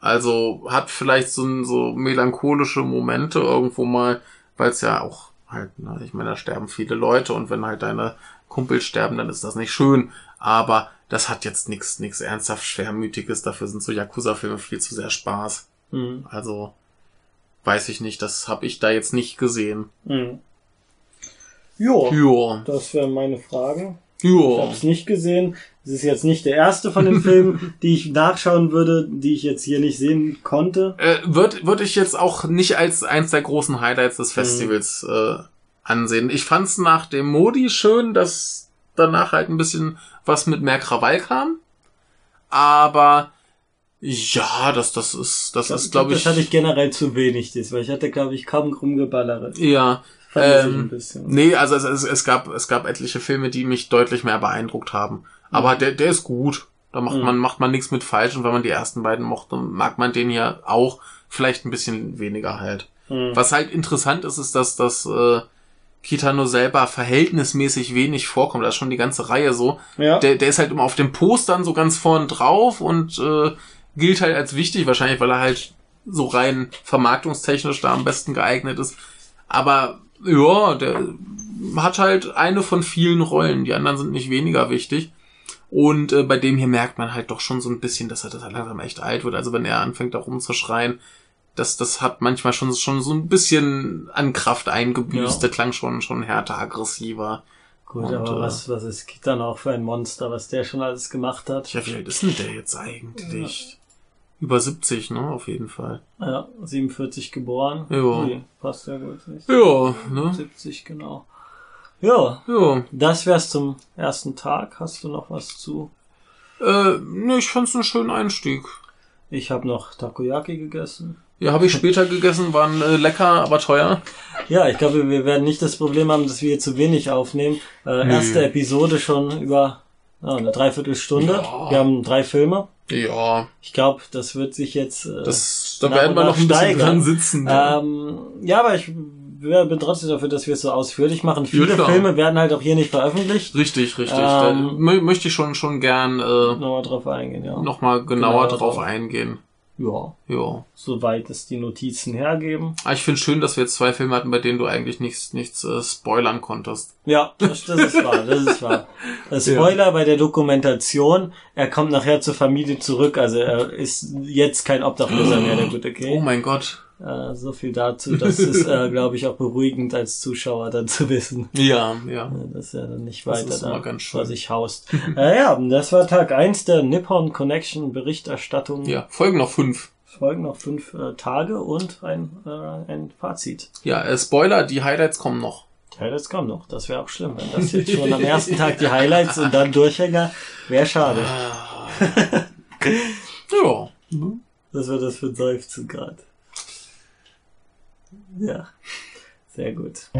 Also hat vielleicht so, so melancholische Momente irgendwo mal, weil es ja auch halt, na, ich meine, da sterben viele Leute und wenn halt deine Kumpels sterben, dann ist das nicht schön. Aber das hat jetzt nichts nichts ernsthaft Schwermütiges. Dafür sind so Yakuza-Filme viel zu sehr Spaß. Hm. Also weiß ich nicht, das habe ich da jetzt nicht gesehen. Hm. Jo, Ja, das wären meine Fragen. Ich habe ja. es nicht gesehen. Es ist jetzt nicht der erste von den Filmen, die ich nachschauen würde, die ich jetzt hier nicht sehen konnte. Äh, würde würd ich jetzt auch nicht als eins der großen Highlights des Festivals äh, ansehen. Ich fand's nach dem Modi schön, dass danach halt ein bisschen was mit mehr Krawall kam. Aber ja, das, das ist, das ist, glaube ich. Das hatte ich generell zu wenig, das, weil ich hatte, glaube ich, kaum rumgeballere. ja. Ähm, ein bisschen. Nee, also es, es, es gab es gab etliche Filme, die mich deutlich mehr beeindruckt haben. Aber der der ist gut. Da macht Mhm. man macht man nichts mit falsch und wenn man die ersten beiden mochte, mag man den hier auch vielleicht ein bisschen weniger halt. Hm. Was halt interessant ist, ist, dass das äh, Kitano selber verhältnismäßig wenig vorkommt. Das ist schon die ganze Reihe so. Ja. Der, der ist halt immer auf den Postern so ganz vorn drauf und äh, gilt halt als wichtig, wahrscheinlich, weil er halt so rein vermarktungstechnisch da am besten geeignet ist. Aber ja, der hat halt eine von vielen Rollen. Die anderen sind nicht weniger wichtig. Und äh, bei dem hier merkt man halt doch schon so ein bisschen, dass er das halt langsam echt alt wird. Also wenn er anfängt da rumzuschreien, das, das hat manchmal schon, schon so ein bisschen an Kraft eingebüßt. Ja. Der klang schon, schon härter, aggressiver. Gut, Und, aber äh, was, was ist Kitano auch für ein Monster, was der schon alles gemacht hat? Tja, wie alt ist denn der jetzt eigentlich? Über 70, ne? Auf jeden Fall. Ja, 47 geboren. Ja. Ui, passt ja gut. Ja, ne? 70, genau. Ja, Ja. das wär's zum ersten Tag. Hast du noch was zu? Äh, ne, ich fand's einen schönen Einstieg. Ich habe noch Takoyaki gegessen. Ja, habe ich später gegessen, waren äh, lecker, aber teuer. Ja, ich glaube, wir werden nicht das Problem haben, dass wir hier zu wenig aufnehmen. Äh, erste Episode schon über ja, eine Dreiviertelstunde. Ja. Wir haben drei Filme. Ja, Ich glaube, das wird sich jetzt. Äh, das, da werden wir noch ein bisschen dran sitzen. ja. Ähm, ja, aber ich bin trotzdem dafür, dass wir es so ausführlich machen. Viele klar. Filme werden halt auch hier nicht veröffentlicht. Richtig, richtig. Ähm, möchte ich schon, schon gern äh, Nochmal drauf eingehen, ja. nochmal genauer Genauer drauf eingehen. Ja, Ja. soweit es die Notizen hergeben. Aber ich finde schön, dass wir jetzt zwei Filme hatten, bei denen du eigentlich nichts, nichts äh, spoilern konntest. Ja, das, das ist wahr, das ist wahr. Äh, Spoiler bei der Dokumentation, er kommt nachher zur Familie zurück, also er ist jetzt kein Obdachloser mehr, der gute Oh okay. mein Gott. Äh, so viel dazu, das ist, äh, glaube ich, auch beruhigend als Zuschauer dann zu wissen. Ja, ja. äh, Dass er dann nicht Das weiter da vor sich haust. äh, ja, das war Tag eins der Nippon Connection Berichterstattung. Ja, folgen noch fünf. Folgen noch fünf äh, Tage und ein, äh, ein Fazit. Ja, äh, Spoiler, die Highlights kommen noch. Die Highlights kommen noch. Das wäre auch schlimm, wenn das jetzt schon am ersten Tag die Highlights und dann Durchhänger. Wäre schade. Ja. Was wird das für ein Seufzen gerade? Ja, sehr gut.